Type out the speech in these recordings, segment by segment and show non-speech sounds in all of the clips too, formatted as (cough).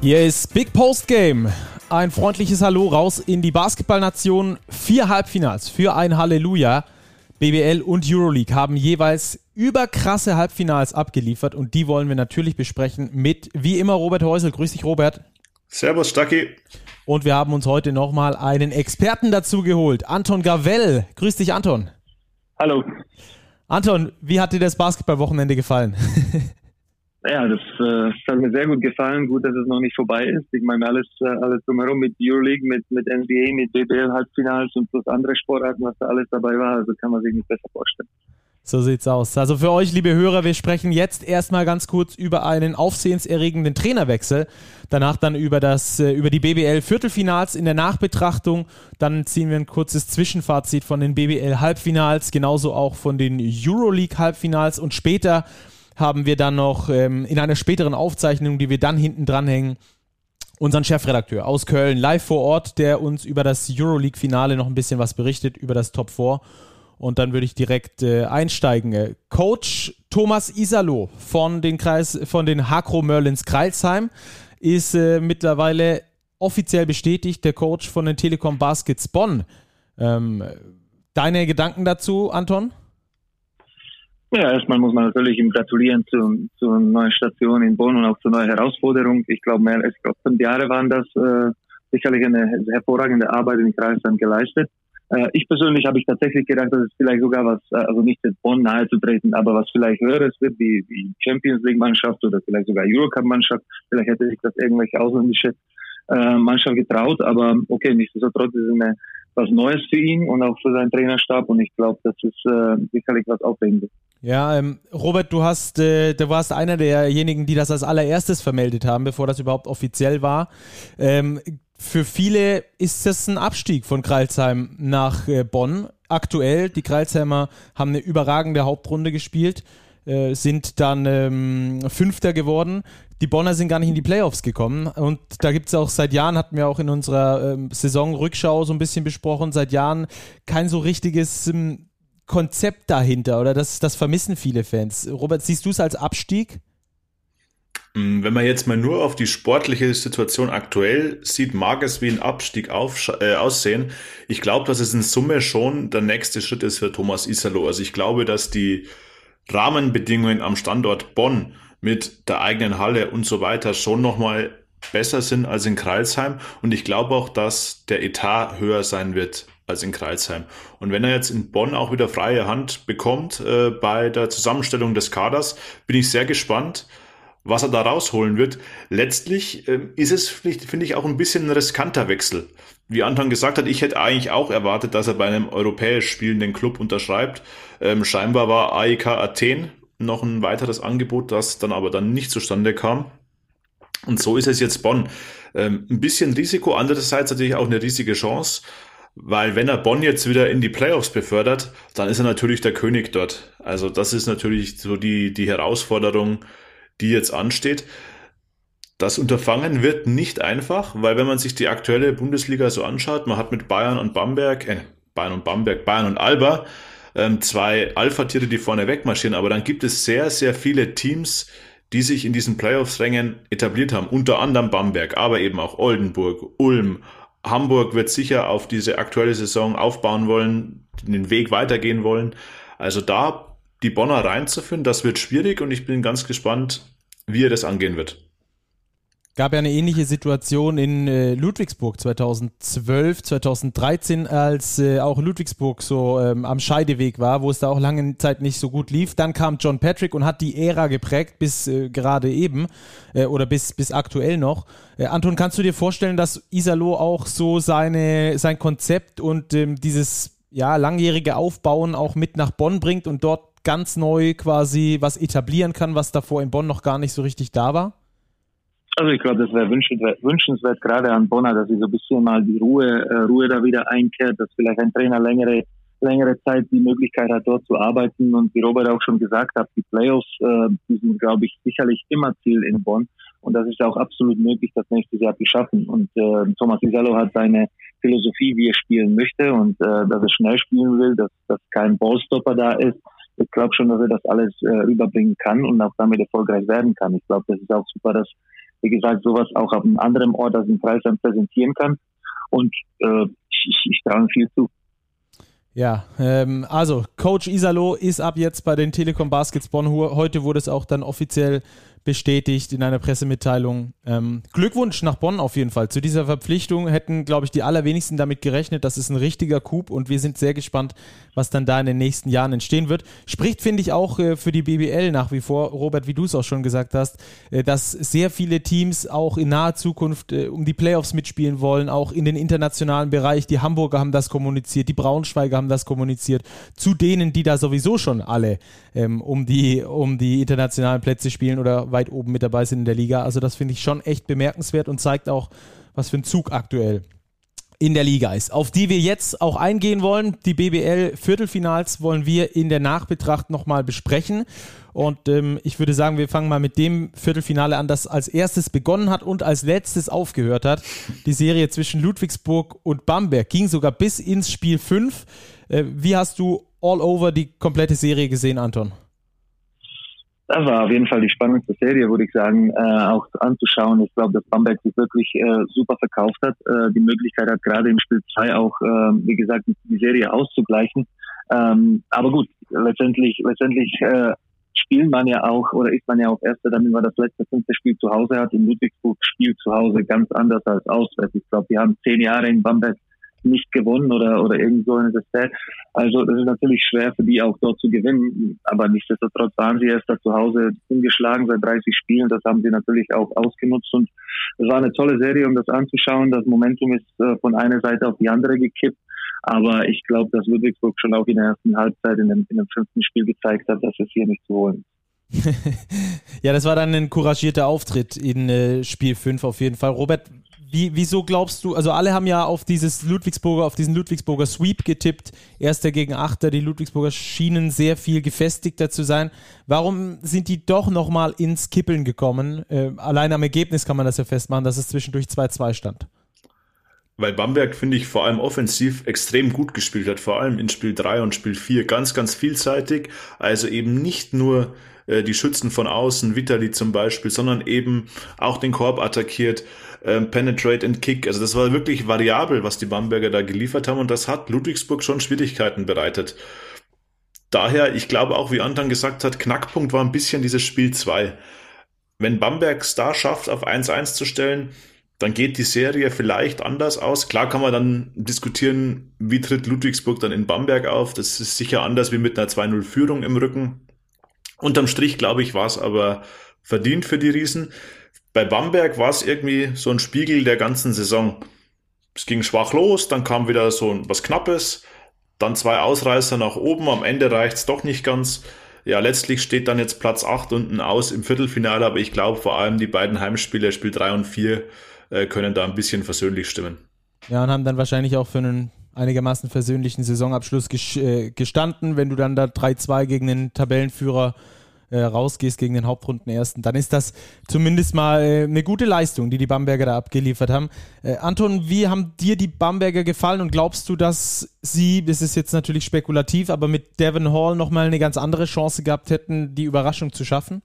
Hier ist Big Post Game. Ein freundliches Hallo raus in die Basketballnation. Vier Halbfinals für ein Halleluja. BBL und Euroleague haben jeweils überkrasse Halbfinals abgeliefert und die wollen wir natürlich besprechen mit, wie immer, Robert Häusel. Grüß dich, Robert. Servus, Stucky. Und wir haben uns heute nochmal einen Experten dazu geholt, Anton Gavell. Grüß dich, Anton. Hallo. Anton, wie hat dir das Basketballwochenende gefallen? (laughs) Ja, das, äh, das hat mir sehr gut gefallen. Gut, dass es noch nicht vorbei ist. Ich meine, alles, äh, alles drumherum mit Euroleague, mit, mit NBA, mit BBL Halbfinals und plus andere Sportarten, was da alles dabei war. Also kann man sich nicht besser vorstellen. So sieht's aus. Also für euch, liebe Hörer, wir sprechen jetzt erstmal ganz kurz über einen aufsehenserregenden Trainerwechsel. Danach dann über das, äh, über die BBL Viertelfinals in der Nachbetrachtung. Dann ziehen wir ein kurzes Zwischenfazit von den BBL Halbfinals, genauso auch von den Euroleague Halbfinals und später haben wir dann noch ähm, in einer späteren Aufzeichnung, die wir dann hinten dranhängen, unseren Chefredakteur aus Köln live vor Ort, der uns über das Euroleague-Finale noch ein bisschen was berichtet, über das Top 4. Und dann würde ich direkt äh, einsteigen. Coach Thomas Isalo von den Kreis, von den Hakro Merlins Kreilsheim ist äh, mittlerweile offiziell bestätigt, der Coach von den Telekom Baskets Bonn. Ähm, deine Gedanken dazu, Anton? Ja, erstmal muss man natürlich ihm gratulieren zu, zur neuen Station in Bonn und auch zur neuen Herausforderung. Ich glaube, mehr als fünf Jahre waren das äh, sicherlich eine hervorragende Arbeit in Kreisland geleistet. Äh, ich persönlich habe ich tatsächlich gedacht, dass es vielleicht sogar was, äh, also nicht in Bonn nahe zu treten, aber was vielleicht höheres wird, wie, wie Champions League Mannschaft oder vielleicht sogar Eurocup Mannschaft. Vielleicht hätte sich das irgendwelche ausländische äh, Mannschaft getraut, aber okay, nichtsdestotrotz ist es was Neues für ihn und auch für seinen Trainerstab und ich glaube, das ist äh, sicherlich was Aufregendes. Ja, ähm, Robert, du hast, äh, du warst einer derjenigen, die das als allererstes vermeldet haben, bevor das überhaupt offiziell war. Ähm, für viele ist das ein Abstieg von Kreilsheim nach äh, Bonn. Aktuell, die Kreilsheimer haben eine überragende Hauptrunde gespielt, äh, sind dann ähm, Fünfter geworden. Die Bonner sind gar nicht in die Playoffs gekommen. Und da gibt es auch seit Jahren, hatten wir auch in unserer ähm, Saisonrückschau so ein bisschen besprochen, seit Jahren kein so richtiges ähm, Konzept dahinter oder das, das vermissen viele Fans. Robert, siehst du es als Abstieg? Mm, wenn man jetzt mal nur auf die sportliche Situation aktuell sieht, mag es wie ein Abstieg auf, äh, aussehen. Ich glaube, dass es in Summe schon der nächste Schritt ist für Thomas Isalo. Also ich glaube, dass die Rahmenbedingungen am Standort Bonn mit der eigenen Halle und so weiter schon nochmal besser sind als in Kreilsheim. Und ich glaube auch, dass der Etat höher sein wird als in Kreilsheim. Und wenn er jetzt in Bonn auch wieder freie Hand bekommt äh, bei der Zusammenstellung des Kaders, bin ich sehr gespannt, was er da rausholen wird. Letztlich äh, ist es, finde ich, auch ein bisschen ein riskanter Wechsel. Wie Anton gesagt hat, ich hätte eigentlich auch erwartet, dass er bei einem europäisch spielenden Club unterschreibt. Ähm, scheinbar war AEK Athen noch ein weiteres Angebot, das dann aber dann nicht zustande kam. Und so ist es jetzt Bonn. Ähm, ein bisschen Risiko, andererseits natürlich auch eine riesige Chance, weil wenn er Bonn jetzt wieder in die Playoffs befördert, dann ist er natürlich der König dort. Also das ist natürlich so die, die Herausforderung, die jetzt ansteht. Das Unterfangen wird nicht einfach, weil wenn man sich die aktuelle Bundesliga so anschaut, man hat mit Bayern und Bamberg, äh, Bayern und Bamberg, Bayern und Alba ähm, zwei Alpha-Tiere, die vorne wegmarschieren, aber dann gibt es sehr, sehr viele Teams, die sich in diesen Playoffs-Rängen etabliert haben, unter anderem Bamberg, aber eben auch Oldenburg, Ulm, Hamburg wird sicher auf diese aktuelle Saison aufbauen wollen, den Weg weitergehen wollen. Also da die Bonner reinzuführen, das wird schwierig und ich bin ganz gespannt, wie er das angehen wird gab ja eine ähnliche Situation in äh, Ludwigsburg 2012, 2013, als äh, auch Ludwigsburg so ähm, am Scheideweg war, wo es da auch lange Zeit nicht so gut lief. Dann kam John Patrick und hat die Ära geprägt bis äh, gerade eben äh, oder bis, bis aktuell noch. Äh, Anton, kannst du dir vorstellen, dass Isalo auch so seine, sein Konzept und ähm, dieses ja, langjährige Aufbauen auch mit nach Bonn bringt und dort ganz neu quasi was etablieren kann, was davor in Bonn noch gar nicht so richtig da war? Also ich glaube, das wäre wünschenswert, wünschenswert, gerade an Bonner, dass sie so ein bisschen mal die Ruhe, äh, Ruhe da wieder einkehrt, dass vielleicht ein Trainer längere, längere Zeit die Möglichkeit hat, dort zu arbeiten. Und wie Robert auch schon gesagt hat, die Playoffs, äh, die sind, glaube ich, sicherlich immer Ziel in Bonn. Und das ist auch absolut möglich, das nächstes Jahr zu schaffen. Und äh, Thomas Isallo hat seine Philosophie, wie er spielen möchte und äh, dass er schnell spielen will, dass, dass kein Ballstopper da ist. Ich glaube schon, dass er das alles äh, rüberbringen kann und auch damit erfolgreich werden kann. Ich glaube, das ist auch super, dass wie gesagt, sowas auch auf einem anderen Ort als im Kreisland präsentieren kann. Und äh, ich, ich traue viel zu. Ja, ähm, also Coach Isalo ist ab jetzt bei den Telekom Baskets Bonn. Heute wurde es auch dann offiziell bestätigt in einer Pressemitteilung. Ähm, Glückwunsch nach Bonn auf jeden Fall. Zu dieser Verpflichtung hätten, glaube ich, die allerwenigsten damit gerechnet. Das ist ein richtiger Coup und wir sind sehr gespannt, was dann da in den nächsten Jahren entstehen wird. Spricht, finde ich, auch äh, für die BBL nach wie vor, Robert, wie du es auch schon gesagt hast, äh, dass sehr viele Teams auch in naher Zukunft äh, um die Playoffs mitspielen wollen, auch in den internationalen Bereich. Die Hamburger haben das kommuniziert, die Braunschweiger haben das kommuniziert, zu denen, die da sowieso schon alle ähm, um, die, um die internationalen Plätze spielen oder weit oben mit dabei sind in der Liga. Also das finde ich schon echt bemerkenswert und zeigt auch, was für ein Zug aktuell in der Liga ist, auf die wir jetzt auch eingehen wollen. Die BBL Viertelfinals wollen wir in der Nachbetracht nochmal besprechen. Und ähm, ich würde sagen, wir fangen mal mit dem Viertelfinale an, das als erstes begonnen hat und als letztes aufgehört hat. Die Serie zwischen Ludwigsburg und Bamberg ging sogar bis ins Spiel 5. Äh, wie hast du all over die komplette Serie gesehen, Anton? Das war auf jeden Fall die spannendste Serie, würde ich sagen, äh, auch anzuschauen. Ich glaube, dass Bamberg sich wirklich äh, super verkauft hat. Äh, die Möglichkeit hat gerade im Spiel 2 auch, äh, wie gesagt, die Serie auszugleichen. Ähm, aber gut, letztendlich, letztendlich äh, spielt man ja auch oder ist man ja auch Erster, damit man das letzte fünfte Spiel zu Hause hat. In Ludwigsburg spielt zu Hause ganz anders als auswärts. Ich glaube, wir haben zehn Jahre in Bamberg nicht gewonnen oder, oder irgend so eine Saison. Also das ist natürlich schwer für die auch dort zu gewinnen. Aber nichtsdestotrotz waren sie erst da zu Hause ungeschlagen seit 30 Spielen. Das haben sie natürlich auch ausgenutzt. Und es war eine tolle Serie, um das anzuschauen. Das Momentum ist äh, von einer Seite auf die andere gekippt. Aber ich glaube, dass Ludwigsburg schon auch in der ersten Halbzeit in dem, in dem fünften Spiel gezeigt hat, dass es hier nicht zu holen (laughs) ja, das war dann ein couragierter Auftritt in äh, Spiel 5 auf jeden Fall. Robert, wie, wieso glaubst du, also alle haben ja auf dieses Ludwigsburger, auf diesen Ludwigsburger Sweep getippt, Erster gegen Achter, die Ludwigsburger schienen sehr viel gefestigter zu sein. Warum sind die doch nochmal ins Kippeln gekommen? Äh, allein am Ergebnis kann man das ja festmachen, dass es zwischendurch 2-2 stand. Weil Bamberg, finde ich, vor allem offensiv extrem gut gespielt hat, vor allem in Spiel 3 und Spiel 4 ganz, ganz vielseitig. Also eben nicht nur äh, die Schützen von außen, Vitali zum Beispiel, sondern eben auch den Korb attackiert ähm, Penetrate and Kick. Also das war wirklich variabel, was die Bamberger da geliefert haben und das hat Ludwigsburg schon Schwierigkeiten bereitet. Daher, ich glaube auch, wie Anton gesagt hat, Knackpunkt war ein bisschen dieses Spiel 2. Wenn Bamberg da schafft, auf 1-1 zu stellen, dann geht die Serie vielleicht anders aus. Klar kann man dann diskutieren, wie tritt Ludwigsburg dann in Bamberg auf. Das ist sicher anders wie mit einer 2-0-Führung im Rücken. Unterm Strich, glaube ich, war es aber verdient für die Riesen. Bei Bamberg war es irgendwie so ein Spiegel der ganzen Saison. Es ging schwach los, dann kam wieder so was Knappes, dann zwei Ausreißer nach oben, am Ende reicht es doch nicht ganz. Ja, letztlich steht dann jetzt Platz 8 unten aus im Viertelfinale, aber ich glaube vor allem die beiden Heimspiele, Spiel 3 und 4, äh, können da ein bisschen versöhnlich stimmen. Ja, und haben dann wahrscheinlich auch für einen einigermaßen versöhnlichen Saisonabschluss äh, gestanden, wenn du dann da 3-2 gegen den Tabellenführer äh, rausgehst gegen den Hauptrundenersten, dann ist das zumindest mal äh, eine gute Leistung, die die Bamberger da abgeliefert haben. Äh, Anton, wie haben dir die Bamberger gefallen und glaubst du, dass sie, das ist jetzt natürlich spekulativ, aber mit Devon Hall nochmal eine ganz andere Chance gehabt hätten, die Überraschung zu schaffen?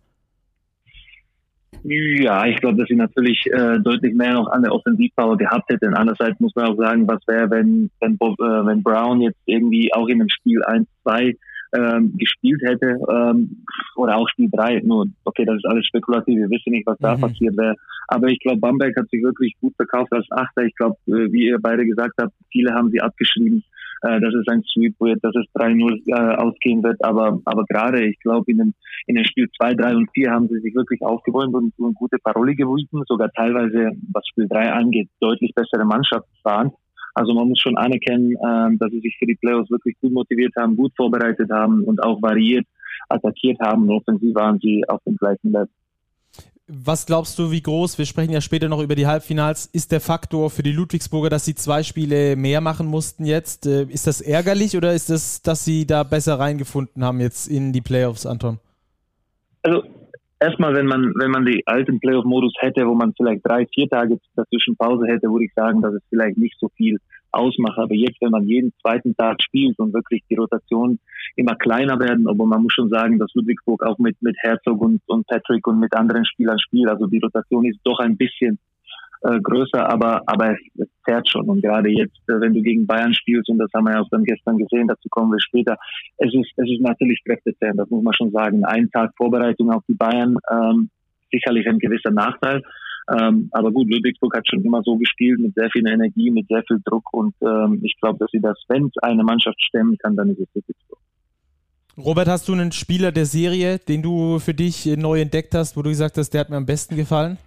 Ja, ich glaube, dass sie natürlich äh, deutlich mehr noch an der Offensivpower gehabt hätten. Andererseits muss man auch sagen, was wäre, wenn, wenn, Bob, äh, wenn Brown jetzt irgendwie auch in dem Spiel 1, 2 ähm, gespielt hätte ähm, oder auch Spiel 3. Nur, okay, das ist alles spekulativ, wir wissen nicht, was da mhm. passiert wäre. Aber ich glaube, Bamberg hat sich wirklich gut verkauft als Achter. Ich glaube, äh, wie ihr beide gesagt habt, viele haben sie abgeschrieben. Äh, dass es ein Sweep wird, dass es 3-0 äh, ausgehen wird. Aber, aber gerade, ich glaube, in dem, in dem Spiel 2, 3 und 4 haben sie sich wirklich aufgewärmt und, und gute Paroli gewiesen. Sogar teilweise, was Spiel 3 angeht, deutlich bessere Mannschaft waren. Also man muss schon anerkennen, ähm, dass sie sich für die Playoffs wirklich gut motiviert haben, gut vorbereitet haben und auch variiert attackiert haben. Offensiv waren sie auf dem gleichen Level. Was glaubst du, wie groß, wir sprechen ja später noch über die Halbfinals, ist der Faktor für die Ludwigsburger, dass sie zwei Spiele mehr machen mussten jetzt? Äh, ist das ärgerlich oder ist das, dass sie da besser reingefunden haben jetzt in die Playoffs, Anton? Also erstmal, wenn man, wenn man die alten Playoff-Modus hätte, wo man vielleicht drei, vier Tage dazwischen Pause hätte, würde ich sagen, dass es vielleicht nicht so viel ausmacht. Aber jetzt, wenn man jeden zweiten Tag spielt und wirklich die Rotation immer kleiner werden, aber man muss schon sagen, dass Ludwigsburg auch mit, mit Herzog und, und Patrick und mit anderen Spielern spielt. Also die Rotation ist doch ein bisschen äh, größer, aber, aber es, es zerrt schon. Und gerade jetzt, äh, wenn du gegen Bayern spielst, und das haben wir ja auch dann gestern gesehen, dazu kommen wir später, es ist, es ist natürlich kräftezehrend, das muss man schon sagen. Ein Tag Vorbereitung auf die Bayern, ähm, sicherlich ein gewisser Nachteil. Ähm, aber gut, Ludwigsburg hat schon immer so gespielt, mit sehr viel Energie, mit sehr viel Druck. Und ähm, ich glaube, dass sie das, wenn es eine Mannschaft stemmen kann, dann ist es Ludwigsburg. Robert, hast du einen Spieler der Serie, den du für dich neu entdeckt hast, wo du gesagt hast, der hat mir am besten gefallen?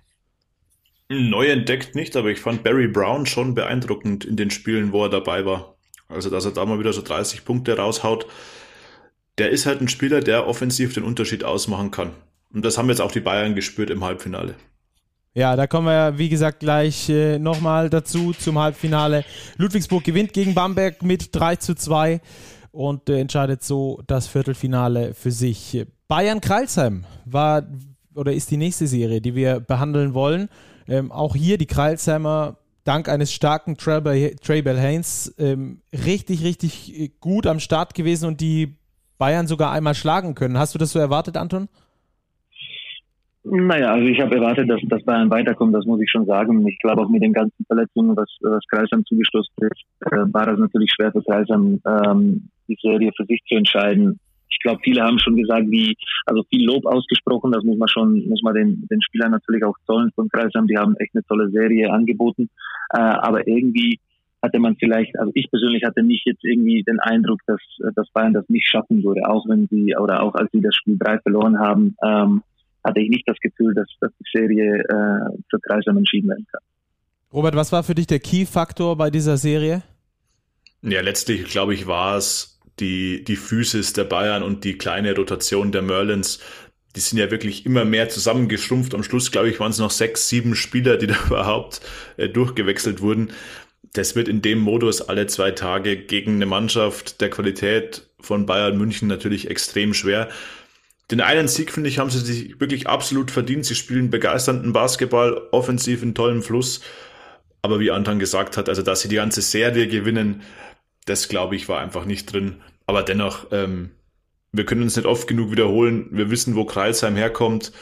Neu entdeckt nicht, aber ich fand Barry Brown schon beeindruckend in den Spielen, wo er dabei war. Also, dass er da mal wieder so 30 Punkte raushaut. Der ist halt ein Spieler, der offensiv den Unterschied ausmachen kann. Und das haben jetzt auch die Bayern gespürt im Halbfinale. Ja, da kommen wir, wie gesagt, gleich äh, nochmal dazu zum Halbfinale. Ludwigsburg gewinnt gegen Bamberg mit 3 zu 2 und äh, entscheidet so das Viertelfinale für sich. Bayern-Kreilsheim war oder ist die nächste Serie, die wir behandeln wollen. Ähm, auch hier die Kreilsheimer dank eines starken Traybell Haynes ähm, richtig, richtig äh, gut am Start gewesen und die Bayern sogar einmal schlagen können. Hast du das so erwartet, Anton? Naja, also ich habe erwartet, dass, dass Bayern weiterkommt, das muss ich schon sagen. Ich glaube auch mit den ganzen Verletzungen, was, was Kreisheim zugestoßen ist, äh, war das natürlich schwer für Kreisheim, ähm, die Serie für sich zu entscheiden glaube, viele haben schon gesagt, wie, also viel Lob ausgesprochen, das muss man schon, muss man den, den Spielern natürlich auch zollen von Kreisheim, die haben echt eine tolle Serie angeboten, äh, aber irgendwie hatte man vielleicht, also ich persönlich hatte nicht jetzt irgendwie den Eindruck, dass, dass Bayern das nicht schaffen würde, auch wenn sie, oder auch als sie das Spiel drei verloren haben, ähm, hatte ich nicht das Gefühl, dass, dass die Serie äh, für Kreisheim entschieden werden kann. Robert, was war für dich der Key-Faktor bei dieser Serie? Ja, letztlich, glaube ich, war es die, die Physis der Bayern und die kleine Rotation der Merlins, die sind ja wirklich immer mehr zusammengeschrumpft. Am Schluss, glaube ich, waren es noch sechs, sieben Spieler, die (laughs) da überhaupt äh, durchgewechselt wurden. Das wird in dem Modus alle zwei Tage gegen eine Mannschaft der Qualität von Bayern München natürlich extrem schwer. Den einen Sieg, finde ich, haben sie sich wirklich absolut verdient. Sie spielen begeisternden Basketball, offensiv in tollem Fluss. Aber wie Anton gesagt hat, also dass sie die ganze Serie gewinnen, das glaube ich war einfach nicht drin. Aber dennoch, ähm, wir können uns nicht oft genug wiederholen. Wir wissen, wo Kreisheim herkommt.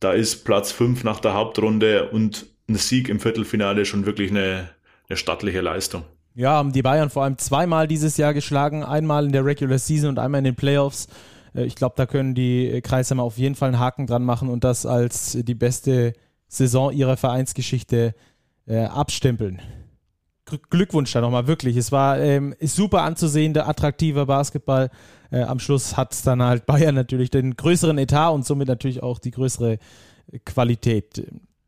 Da ist Platz 5 nach der Hauptrunde und ein Sieg im Viertelfinale schon wirklich eine, eine stattliche Leistung. Ja, haben die Bayern vor allem zweimal dieses Jahr geschlagen. Einmal in der Regular Season und einmal in den Playoffs. Äh, ich glaube, da können die Kreisheimer auf jeden Fall einen Haken dran machen und das als die beste Saison ihrer Vereinsgeschichte äh, abstempeln. Glückwunsch da nochmal, wirklich. Es war ähm, super anzusehen, der attraktive Basketball. Äh, am Schluss hat es dann halt Bayern natürlich den größeren Etat und somit natürlich auch die größere Qualität.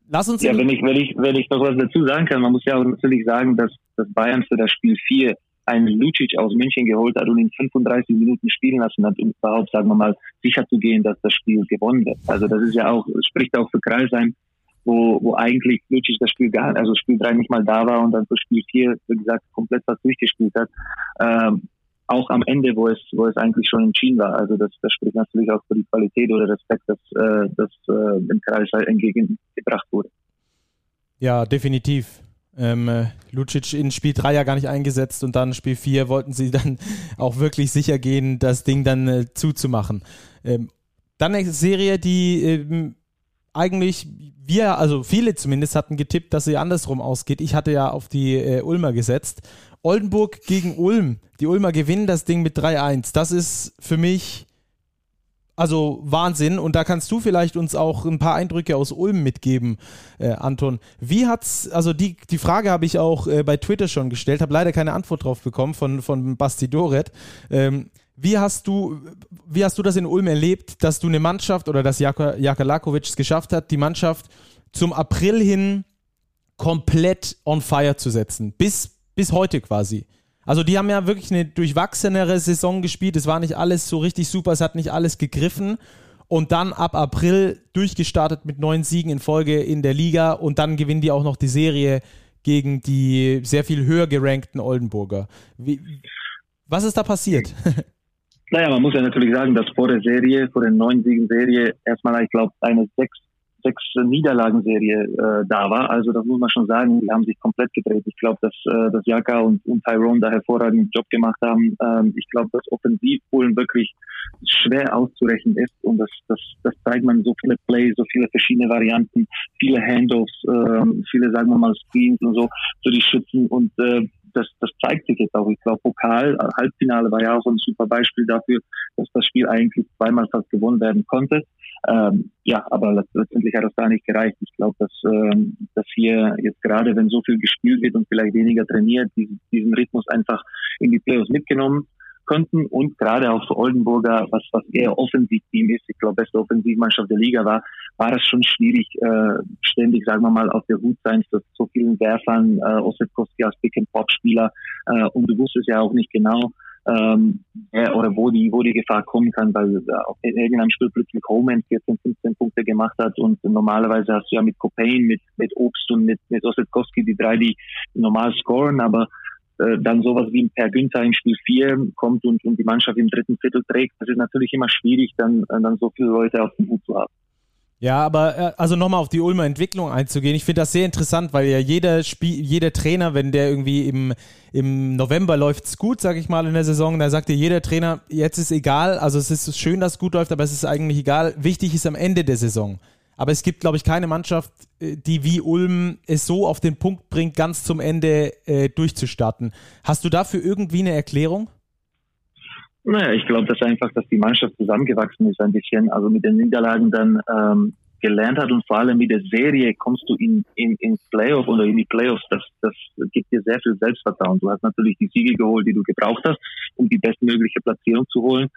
Lass uns. Ja, wenn ich, wenn ich, wenn ich noch was dazu sagen kann, man muss ja auch natürlich sagen, dass, dass Bayern für das Spiel 4 einen Lucic aus München geholt hat und ihn 35 Minuten spielen lassen hat, um überhaupt, sagen wir mal, sicher zu gehen, dass das Spiel gewonnen wird. Also das ist ja auch, spricht auch für Kreisheim wo, wo eigentlich Lucic das Spiel gar, also Spiel 3 nicht mal da war und dann für Spiel 4, wie gesagt, komplett was durchgespielt hat. Ähm, auch am Ende, wo es, wo es eigentlich schon entschieden war. Also das, das spricht natürlich auch für die Qualität oder Respekt, dass äh, das äh, dem halt entgegengebracht wurde. Ja, definitiv. Ähm, äh, Lucic in Spiel 3 ja gar nicht eingesetzt und dann Spiel 4 wollten sie (laughs) dann auch wirklich sicher gehen, das Ding dann äh, zuzumachen. Ähm, dann eine Serie, die ähm, eigentlich, wir, also viele zumindest, hatten getippt, dass sie andersrum ausgeht. Ich hatte ja auf die äh, Ulmer gesetzt. Oldenburg gegen Ulm. Die Ulmer gewinnen das Ding mit 3-1. Das ist für mich also Wahnsinn. Und da kannst du vielleicht uns auch ein paar Eindrücke aus Ulm mitgeben, äh, Anton. Wie hat's, also die, die Frage habe ich auch äh, bei Twitter schon gestellt, habe leider keine Antwort drauf bekommen von, von Basti Doret. Ähm, wie hast du, wie hast du das in Ulm erlebt, dass du eine Mannschaft oder dass Jaka, Jaka Lakovic es geschafft hat, die Mannschaft zum April hin komplett on fire zu setzen? Bis, bis heute quasi. Also die haben ja wirklich eine durchwachsenere Saison gespielt. Es war nicht alles so richtig super, es hat nicht alles gegriffen. Und dann ab April durchgestartet mit neun Siegen in Folge in der Liga und dann gewinnen die auch noch die Serie gegen die sehr viel höher gerankten Oldenburger. Wie, was ist da passiert? (laughs) Naja, man muss ja natürlich sagen, dass vor der Serie, vor der neuen Siegen-Serie, erstmal, ich glaube, eine sechs sechs Niederlagenserie äh, da war. Also das muss man schon sagen, die haben sich komplett gedreht. Ich glaube, dass, äh, dass Jaka und, und Tyrone da hervorragenden Job gemacht haben. Ähm, ich glaube, dass Offensivpolen wirklich schwer auszurechnen ist und das, das, das zeigt man so viele Plays, so viele verschiedene Varianten, viele Handoffs, äh, viele, sagen wir mal, Screens und so für die Schützen und äh, das, das zeigt sich jetzt auch. Ich glaube, Pokal, äh, Halbfinale war ja auch ein super Beispiel dafür, dass das Spiel eigentlich zweimal fast gewonnen werden konnte. Ähm, ja, aber letztendlich hat das da nicht gereicht. Ich glaube, dass, ähm, dass hier jetzt gerade, wenn so viel gespielt wird und vielleicht weniger trainiert, diesen, diesen Rhythmus einfach in die Playoffs mitgenommen konnten und gerade auch für Oldenburger, was, was eher Offensivteam ist, ich glaube, beste Offensivmannschaft der Liga war, war das schon schwierig, äh, ständig, sagen wir mal, auf der Hut sein für so vielen Werfern, äh, Ossetkowski als Pick-and-Pop-Spieler äh, und du wusstest ja auch nicht genau, ähm, ja, oder wo die, wo die Gefahr kommen kann, weil äh, in irgendeinem Spiel plötzlich Homan 14, 15 Punkte gemacht hat und normalerweise hast du ja mit Copain, mit, mit Obst und mit, mit Ossetkowski die drei, die normal scoren, aber äh, dann sowas wie ein Per Günther in Spiel 4 kommt und, und die Mannschaft im dritten Viertel trägt, das ist natürlich immer schwierig, dann, dann so viele Leute auf dem Hut zu haben. Ja, aber äh, also nochmal auf die Ulmer Entwicklung einzugehen, ich finde das sehr interessant, weil ja jeder Spiel, jeder Trainer, wenn der irgendwie im, im November läuft's gut, sag ich mal, in der Saison, da sagt dir jeder Trainer, jetzt ist egal, also es ist schön, dass es gut läuft, aber es ist eigentlich egal, wichtig ist am Ende der Saison. Aber es gibt, glaube ich, keine Mannschaft, äh, die wie Ulm es so auf den Punkt bringt, ganz zum Ende äh, durchzustarten. Hast du dafür irgendwie eine Erklärung? Naja, ich glaube, dass einfach, dass die Mannschaft zusammengewachsen ist ein bisschen, also mit den Niederlagen dann ähm, gelernt hat und vor allem mit der Serie kommst du in, in, ins Playoff oder in die Playoffs, das, das gibt dir sehr viel Selbstvertrauen. Du hast natürlich die Siege geholt, die du gebraucht hast, um die bestmögliche Platzierung zu holen.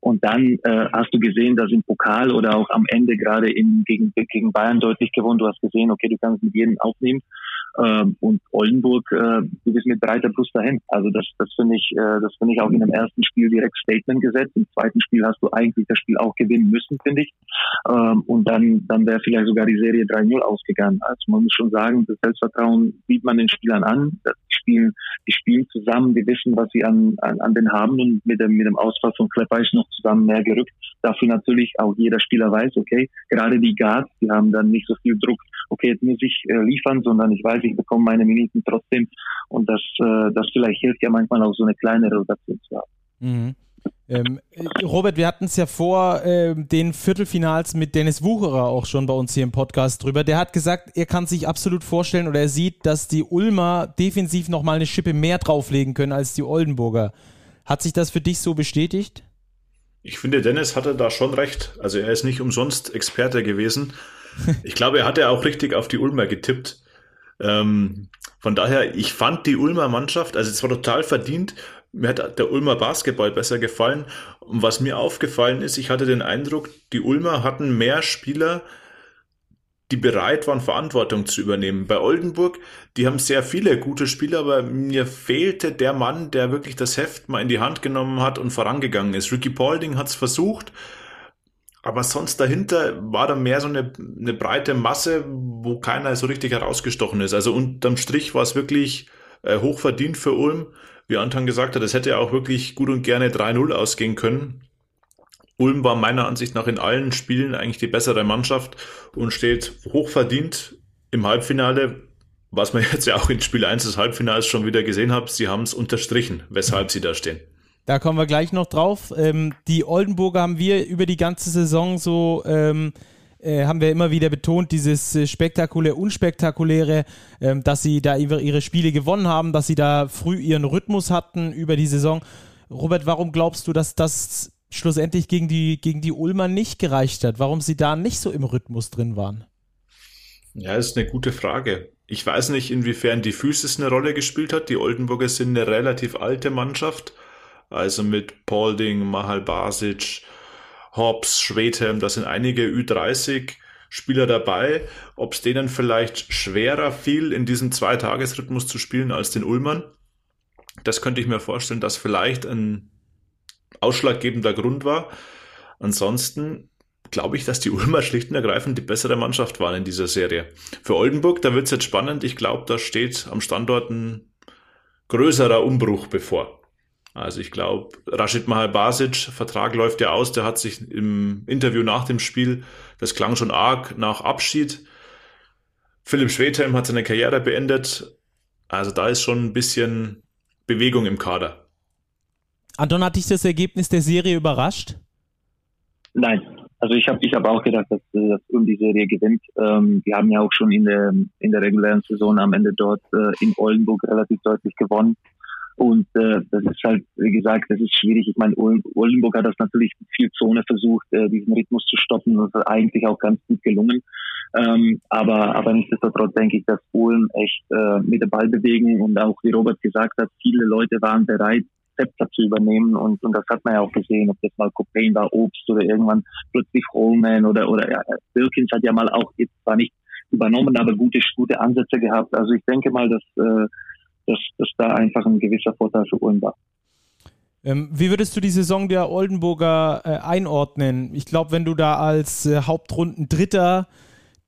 Und dann äh, hast du gesehen, dass im Pokal oder auch am Ende gerade in, gegen, gegen Bayern deutlich gewonnen. Du hast gesehen, okay, du kannst mit jedem aufnehmen. Ähm, und Oldenburg, äh, du bist mit breiter Brust dahin. Also das, das finde ich, äh, das finde ich auch in dem ersten Spiel direkt Statement gesetzt. Im zweiten Spiel hast du eigentlich das Spiel auch gewinnen müssen, finde ich. Ähm, und dann, dann wäre vielleicht sogar die Serie 3-0 ausgegangen. Also man muss schon sagen, das Selbstvertrauen sieht man den Spielern an. Die spielen, die spielen zusammen, die wissen, was sie an, an, an den haben und mit dem, mit dem Ausfall von Klepper ist noch zusammen mehr gerückt. Dafür natürlich auch jeder Spieler weiß, okay, gerade die Guards, die haben dann nicht so viel Druck, okay, jetzt muss ich äh, liefern, sondern ich weiß, ich bekomme meine Minuten trotzdem. Und das, äh, das vielleicht hilft ja manchmal auch so eine kleine Rotation zu haben. Mhm. Ähm, Robert, wir hatten es ja vor äh, den Viertelfinals mit Dennis Wucherer auch schon bei uns hier im Podcast drüber. Der hat gesagt, er kann sich absolut vorstellen oder er sieht, dass die Ulmer defensiv nochmal eine Schippe mehr drauflegen können als die Oldenburger. Hat sich das für dich so bestätigt? Ich finde, Dennis hatte da schon recht. Also er ist nicht umsonst Experte gewesen. Ich glaube, er hatte auch richtig auf die Ulmer getippt. Ähm, von daher, ich fand die Ulmer Mannschaft, also es war total verdient. Mir hat der Ulmer Basketball besser gefallen. Und was mir aufgefallen ist, ich hatte den Eindruck, die Ulmer hatten mehr Spieler, die bereit waren, Verantwortung zu übernehmen. Bei Oldenburg, die haben sehr viele gute Spieler, aber mir fehlte der Mann, der wirklich das Heft mal in die Hand genommen hat und vorangegangen ist. Ricky Paulding hat es versucht, aber sonst dahinter war da mehr so eine, eine breite Masse, wo keiner so richtig herausgestochen ist. Also unterm Strich war es wirklich äh, hochverdient für Ulm. Wie Anton gesagt hat, es hätte auch wirklich gut und gerne 3-0 ausgehen können. Ulm war meiner Ansicht nach in allen Spielen eigentlich die bessere Mannschaft und steht hochverdient im Halbfinale, was man (laughs) jetzt ja auch in Spiel 1 des Halbfinals schon wieder gesehen hat. Sie haben es unterstrichen, weshalb sie da stehen. Da kommen wir gleich noch drauf. Ähm, die Oldenburger haben wir über die ganze Saison so, ähm, äh, haben wir immer wieder betont, dieses äh, spektakulär, unspektakuläre, ähm, dass sie da ihre Spiele gewonnen haben, dass sie da früh ihren Rhythmus hatten über die Saison. Robert, warum glaubst du, dass das schlussendlich gegen die, gegen die Ulmer nicht gereicht hat? Warum sie da nicht so im Rhythmus drin waren? Ja, ist eine gute Frage. Ich weiß nicht, inwiefern die Physis eine Rolle gespielt hat. Die Oldenburger sind eine relativ alte Mannschaft. Also mit Paulding, Mahal Basic, Hobbs, Schwedhelm, da sind einige Ü30 Spieler dabei. Ob es denen vielleicht schwerer fiel, in diesem Zweitagesrhythmus zu spielen als den Ulmern, das könnte ich mir vorstellen, dass vielleicht ein ausschlaggebender Grund war. Ansonsten glaube ich, dass die Ulmer schlicht und ergreifend die bessere Mannschaft waren in dieser Serie. Für Oldenburg, da wird es jetzt spannend. Ich glaube, da steht am Standort ein größerer Umbruch bevor. Also ich glaube, Rashid Mahal Basic, Vertrag läuft ja aus, der hat sich im Interview nach dem Spiel, das klang schon arg nach Abschied. Philipp Schwedhelm hat seine Karriere beendet. Also da ist schon ein bisschen Bewegung im Kader. Anton, hat dich das Ergebnis der Serie überrascht? Nein, also ich habe ich hab auch gedacht, dass, dass um die Serie gewinnt. Ähm, wir haben ja auch schon in der, in der regulären Saison am Ende dort äh, in Oldenburg relativ deutlich gewonnen. Und äh, das ist halt, wie gesagt, das ist schwierig. Ich meine, Oldenburg hat das natürlich viel Zone versucht, äh, diesen Rhythmus zu stoppen. Das ist eigentlich auch ganz gut gelungen. Ähm, aber, aber nichtsdestotrotz denke ich, dass Polen echt äh, mit dem Ball bewegen und auch, wie Robert gesagt hat, viele Leute waren bereit, Zepter zu übernehmen und, und das hat man ja auch gesehen, ob das mal Copain war, Obst oder irgendwann plötzlich Holman oder, oder ja, Wilkins hat ja mal auch jetzt zwar nicht übernommen, aber gute, gute Ansätze gehabt. Also ich denke mal, dass, äh, dass, dass da einfach ein gewisser Vorteil für Ulm war. Ähm, wie würdest du die Saison der Oldenburger äh, einordnen? Ich glaube, wenn du da als äh, Hauptrunden Dritter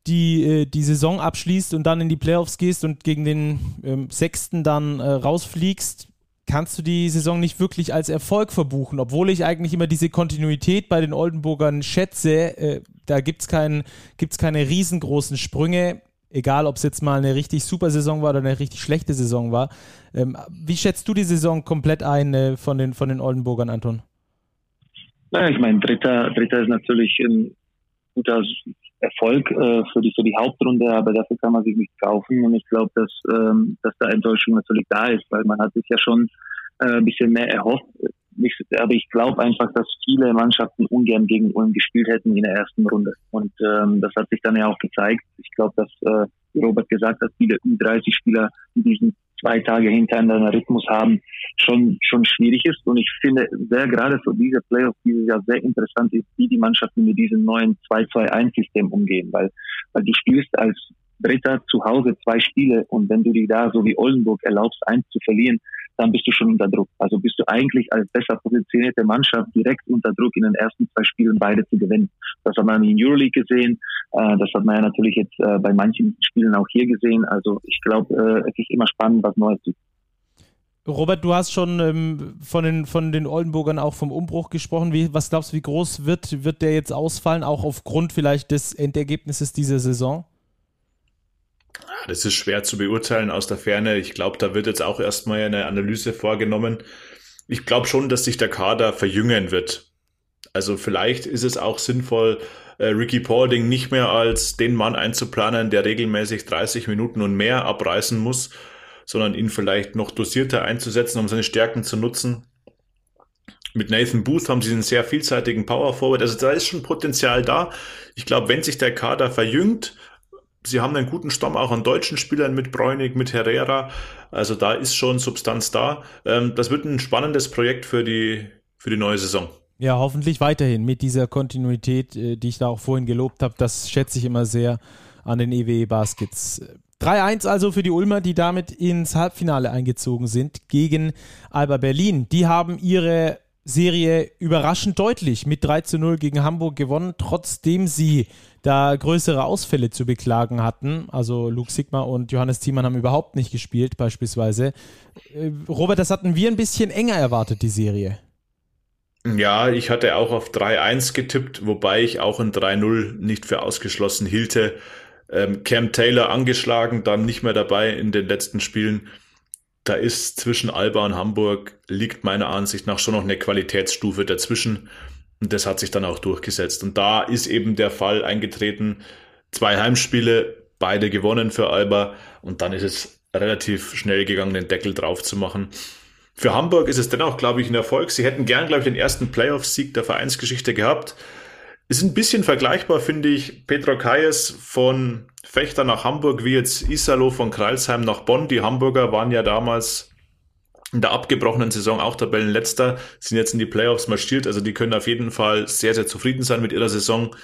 die, äh, die Saison abschließt und dann in die Playoffs gehst und gegen den ähm, Sechsten dann rausfliegst, kannst du die Saison nicht wirklich als Erfolg verbuchen, obwohl ich eigentlich immer diese Kontinuität bei den Oldenburgern schätze. Da gibt es kein, gibt's keine riesengroßen Sprünge, egal ob es jetzt mal eine richtig super Saison war oder eine richtig schlechte Saison war. Ähm, wie schätzt du die Saison komplett ein äh, von, den, von den Oldenburgern, Anton? Ja, ich meine, Dritter, Dritter ist natürlich ein guter Erfolg äh, für, die, für die Hauptrunde, aber dafür kann man sich nicht kaufen. Und ich glaube, dass, ähm, dass da Enttäuschung natürlich da ist, weil man hat sich ja schon äh, ein bisschen mehr erhofft. Ich, aber ich glaube einfach, dass viele Mannschaften ungern gegen Ulm gespielt hätten in der ersten Runde. Und ähm, das hat sich dann ja auch gezeigt. Ich glaube, dass, äh, Robert gesagt hat, viele Ü30-Spieler in diesen zwei Tage hintereinander Rhythmus haben, schon, schon schwierig ist. Und ich finde sehr gerade für diese Playoffs dieses Jahr sehr interessant ist, wie die Mannschaften mit diesem neuen 2-2-1-System umgehen, weil, weil du spielst als Dritter zu Hause zwei Spiele und wenn du dir da so wie Oldenburg erlaubst, eins zu verlieren, dann bist du schon unter Druck. Also bist du eigentlich als besser positionierte Mannschaft direkt unter Druck, in den ersten zwei Spielen beide zu gewinnen. Das hat man in Euroleague gesehen, äh, das hat man ja natürlich jetzt äh, bei manchen Spielen auch hier gesehen. Also ich glaube, äh, es ist immer spannend, was Neues zu Robert, du hast schon ähm, von, den, von den Oldenburgern auch vom Umbruch gesprochen. Wie, was glaubst du, wie groß wird, wird der jetzt ausfallen, auch aufgrund vielleicht des Endergebnisses dieser Saison? Das ist schwer zu beurteilen aus der Ferne. Ich glaube, da wird jetzt auch erstmal eine Analyse vorgenommen. Ich glaube schon, dass sich der Kader verjüngen wird. Also vielleicht ist es auch sinnvoll, äh, Ricky Paulding nicht mehr als den Mann einzuplanen, der regelmäßig 30 Minuten und mehr abreißen muss, sondern ihn vielleicht noch dosierter einzusetzen, um seine Stärken zu nutzen. Mit Nathan Booth haben sie einen sehr vielseitigen Power Forward. Also da ist schon Potenzial da. Ich glaube, wenn sich der Kader verjüngt sie haben einen guten Stamm auch an deutschen Spielern mit Bräunig, mit Herrera. Also da ist schon Substanz da. Ähm, das wird ein spannendes Projekt für die, für die neue Saison. Ja, hoffentlich weiterhin mit dieser Kontinuität, äh, die ich da auch vorhin gelobt habe. Das schätze ich immer sehr an den EWE Baskets. 3-1 also für die Ulmer, die damit ins Halbfinale eingezogen sind gegen Alba Berlin. Die haben ihre Serie überraschend deutlich mit 3 zu 0 gegen Hamburg gewonnen, trotzdem sie da größere Ausfälle zu beklagen hatten. Also Luke Sigma und Johannes Thiemann haben überhaupt nicht gespielt, beispielsweise. Äh, Robert, das hatten wir ein bisschen enger erwartet, die Serie. Ja, ich hatte auch auf 3-1 getippt, wobei ich auch ein 3-0 nicht für ausgeschlossen hielte. Ähm, Cam Taylor angeschlagen, dann nicht mehr dabei in den letzten Spielen. Da ist zwischen Alba und Hamburg liegt meiner Ansicht nach schon noch eine Qualitätsstufe dazwischen. Und das hat sich dann auch durchgesetzt. Und da ist eben der Fall eingetreten. Zwei Heimspiele, beide gewonnen für Alba. Und dann ist es relativ schnell gegangen, den Deckel drauf zu machen. Für Hamburg ist es dennoch, glaube ich, ein Erfolg. Sie hätten gern, glaube ich, den ersten Playoff-Sieg der Vereinsgeschichte gehabt. Ist ein bisschen vergleichbar, finde ich, Petro Kayes von Fechter nach Hamburg, wie jetzt Isalo von Kreilsheim nach Bonn. Die Hamburger waren ja damals in der abgebrochenen Saison auch Tabellenletzter, sind jetzt in die Playoffs marschiert. Also die können auf jeden Fall sehr, sehr zufrieden sein mit ihrer Saison.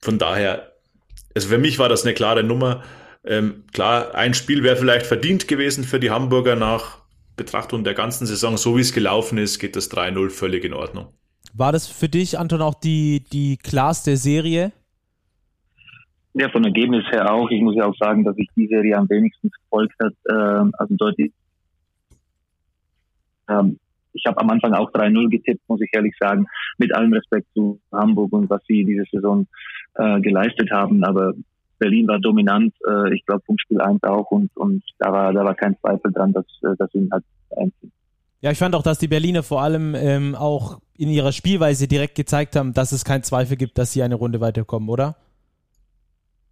Von daher, also für mich war das eine klare Nummer. Ähm, klar, ein Spiel wäre vielleicht verdient gewesen für die Hamburger nach Betrachtung der ganzen Saison. So wie es gelaufen ist, geht das 3-0 völlig in Ordnung. War das für dich, Anton, auch die, die klarste Serie? Ja, von Ergebnis her auch. Ich muss ja auch sagen, dass ich die Serie am wenigsten verfolgt hat. Ähm, also deutlich ähm, ich habe am Anfang auch 3-0 getippt, muss ich ehrlich sagen, mit allem Respekt zu Hamburg und was sie diese Saison äh, geleistet haben. Aber Berlin war dominant, äh, ich glaube vom Spiel 1 auch und, und da war da war kein Zweifel dran, dass, äh, dass sie halt einziehen. Ja, ich fand auch, dass die Berliner vor allem ähm, auch in ihrer Spielweise direkt gezeigt haben, dass es keinen Zweifel gibt, dass sie eine Runde weiterkommen, oder?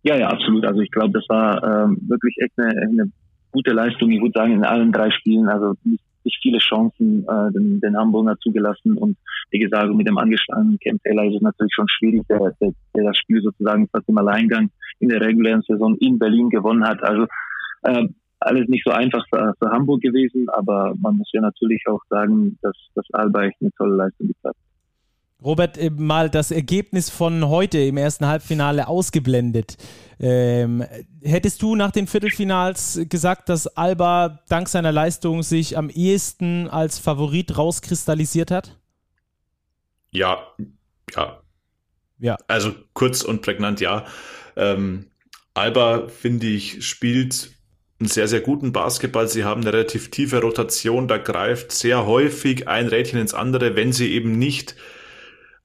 Ja, ja, absolut. Also ich glaube, das war ähm, wirklich echt eine, eine gute Leistung. Ich würde sagen, in allen drei Spielen, also nicht, nicht viele Chancen äh, den, den Hamburger zugelassen und wie gesagt, mit dem angeschlagenen Camp Taylor ist es natürlich schon schwierig, der, der, der das Spiel sozusagen fast im Alleingang in der regulären Saison in Berlin gewonnen hat. Also äh, alles nicht so einfach für, für Hamburg gewesen, aber man muss ja natürlich auch sagen, dass, dass Alba echt eine tolle Leistung gezeigt hat. Robert, äh, mal das Ergebnis von heute im ersten Halbfinale ausgeblendet. Ähm, hättest du nach den Viertelfinals gesagt, dass Alba dank seiner Leistung sich am ehesten als Favorit rauskristallisiert hat? Ja, ja. Ja. Also kurz und prägnant, ja. Ähm, Alba, finde ich, spielt einen sehr, sehr guten Basketball. Sie haben eine relativ tiefe Rotation, da greift sehr häufig ein Rädchen ins andere, wenn sie eben nicht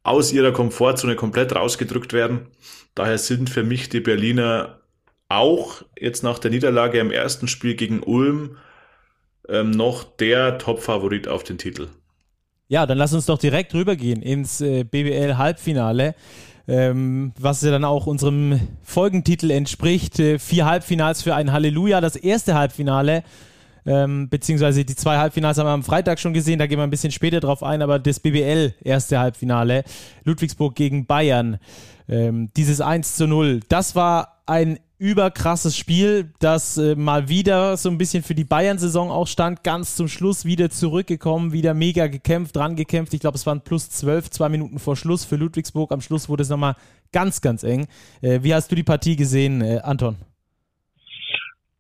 aus ihrer Komfortzone komplett rausgedrückt werden. Daher sind für mich die Berliner auch jetzt nach der Niederlage im ersten Spiel gegen Ulm ähm, noch der Top-Favorit auf den Titel. Ja, dann lass uns doch direkt rübergehen ins äh, BBL-Halbfinale ähm, was ja dann auch unserem Folgentitel entspricht. Äh, vier Halbfinals für ein Halleluja. Das erste Halbfinale, ähm, beziehungsweise die zwei Halbfinals haben wir am Freitag schon gesehen, da gehen wir ein bisschen später drauf ein, aber das BBL erste Halbfinale, Ludwigsburg gegen Bayern, ähm, dieses 1 zu 0, das war ein überkrasses Spiel, das äh, mal wieder so ein bisschen für die Bayern-Saison auch stand. Ganz zum Schluss wieder zurückgekommen, wieder mega gekämpft, dran gekämpft. Ich glaube, es waren plus zwölf, zwei Minuten vor Schluss für Ludwigsburg. Am Schluss wurde es nochmal ganz, ganz eng. Äh, wie hast du die Partie gesehen, äh, Anton?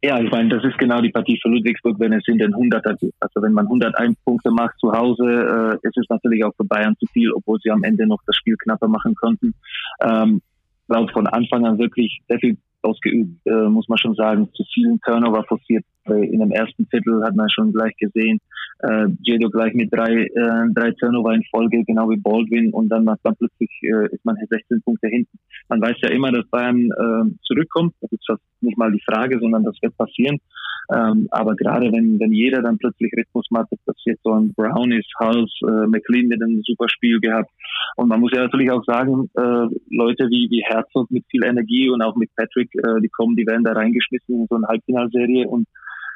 Ja, ich meine, das ist genau die Partie für Ludwigsburg, wenn es in den 100 also wenn man 101 Punkte macht zu Hause, äh, ist es natürlich auch für Bayern zu viel, obwohl sie am Ende noch das Spiel knapper machen konnten. Ähm, laut von Anfang an wirklich sehr viel ausgeübt, äh, muss man schon sagen, zu vielen Turnover forciert. In dem ersten Viertel hat man schon gleich gesehen, äh, Jedo gleich mit drei, äh, drei Turnover in Folge, genau wie Baldwin, und dann macht man plötzlich, äh, ist man 16 Punkte hinten. Man weiß ja immer, dass Bayern äh, zurückkommt. Das ist fast nicht mal die Frage, sondern das wird passieren. Ähm, aber gerade wenn, wenn jeder dann plötzlich Rhythmus macht, das jetzt so ein Brown ist, Hals, äh, McLean mit einem super Spiel gehabt. Und man muss ja natürlich auch sagen, äh, Leute wie, wie Herzog mit viel Energie und auch mit Patrick, äh, die kommen, die werden da reingeschmissen in so eine Halbfinalserie und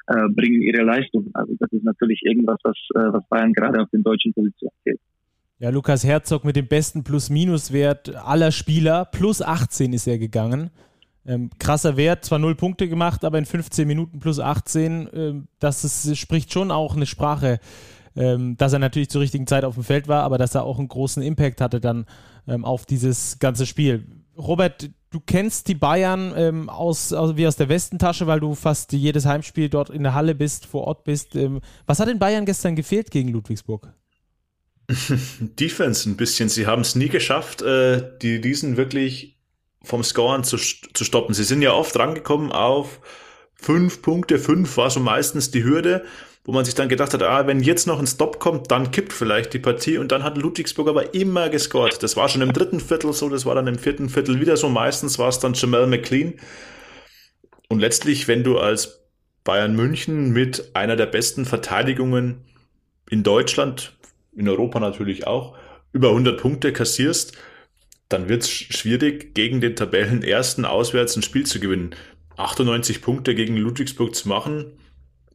äh, bringen ihre Leistung. Also das ist natürlich irgendwas, was, äh, was Bayern gerade auf den deutschen Positionen fehlt. Ja, Lukas Herzog mit dem besten Plus-Minus-Wert aller Spieler. Plus 18 ist er gegangen. Ähm, krasser Wert, zwar null Punkte gemacht, aber in 15 Minuten plus 18, ähm, das ist, spricht schon auch eine Sprache, ähm, dass er natürlich zur richtigen Zeit auf dem Feld war, aber dass er auch einen großen Impact hatte dann ähm, auf dieses ganze Spiel. Robert, du kennst die Bayern ähm, aus, aus, wie aus der Westentasche, weil du fast jedes Heimspiel dort in der Halle bist, vor Ort bist. Ähm, was hat den Bayern gestern gefehlt gegen Ludwigsburg? (laughs) Defense ein bisschen. Sie haben es nie geschafft, äh, die Riesen wirklich vom Scoren zu, zu stoppen. Sie sind ja oft rangekommen auf fünf Punkte, fünf war so meistens die Hürde, wo man sich dann gedacht hat, ah, wenn jetzt noch ein Stop kommt, dann kippt vielleicht die Partie und dann hat Ludwigsburg aber immer gescored. Das war schon im dritten Viertel so, das war dann im vierten Viertel wieder so, meistens war es dann Jamal McLean. Und letztlich, wenn du als Bayern München mit einer der besten Verteidigungen in Deutschland, in Europa natürlich auch, über 100 Punkte kassierst, dann wird es schwierig, gegen den Tabellenersten auswärts ein Spiel zu gewinnen. 98 Punkte gegen Ludwigsburg zu machen,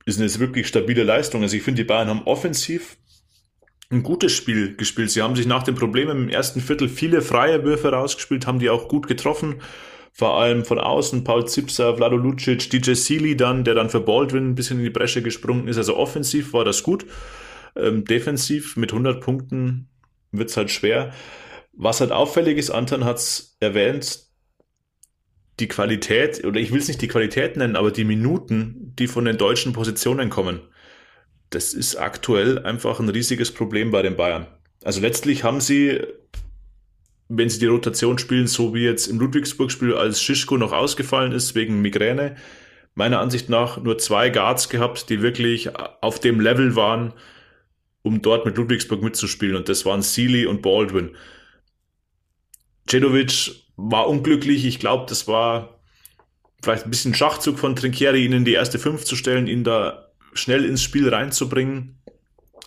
ist eine wirklich stabile Leistung. Also ich finde, die Bayern haben offensiv ein gutes Spiel gespielt. Sie haben sich nach den Problemen im ersten Viertel viele freie Würfe rausgespielt, haben die auch gut getroffen. Vor allem von außen Paul Zipser, Vlado Lucic, DJ Sealy dann, der dann für Baldwin ein bisschen in die Bresche gesprungen ist. Also offensiv war das gut. Ähm, defensiv mit 100 Punkten wird's halt schwer. Was halt auffällig ist, Anton hat es erwähnt, die Qualität, oder ich will es nicht die Qualität nennen, aber die Minuten, die von den deutschen Positionen kommen, das ist aktuell einfach ein riesiges Problem bei den Bayern. Also letztlich haben sie, wenn sie die Rotation spielen, so wie jetzt im Ludwigsburg-Spiel, als Schischko noch ausgefallen ist wegen Migräne, meiner Ansicht nach nur zwei Guards gehabt, die wirklich auf dem Level waren, um dort mit Ludwigsburg mitzuspielen. Und das waren Sealy und Baldwin. Cedovic war unglücklich. Ich glaube, das war vielleicht ein bisschen Schachzug von Trinkieri, ihn in die erste Fünf zu stellen, ihn da schnell ins Spiel reinzubringen.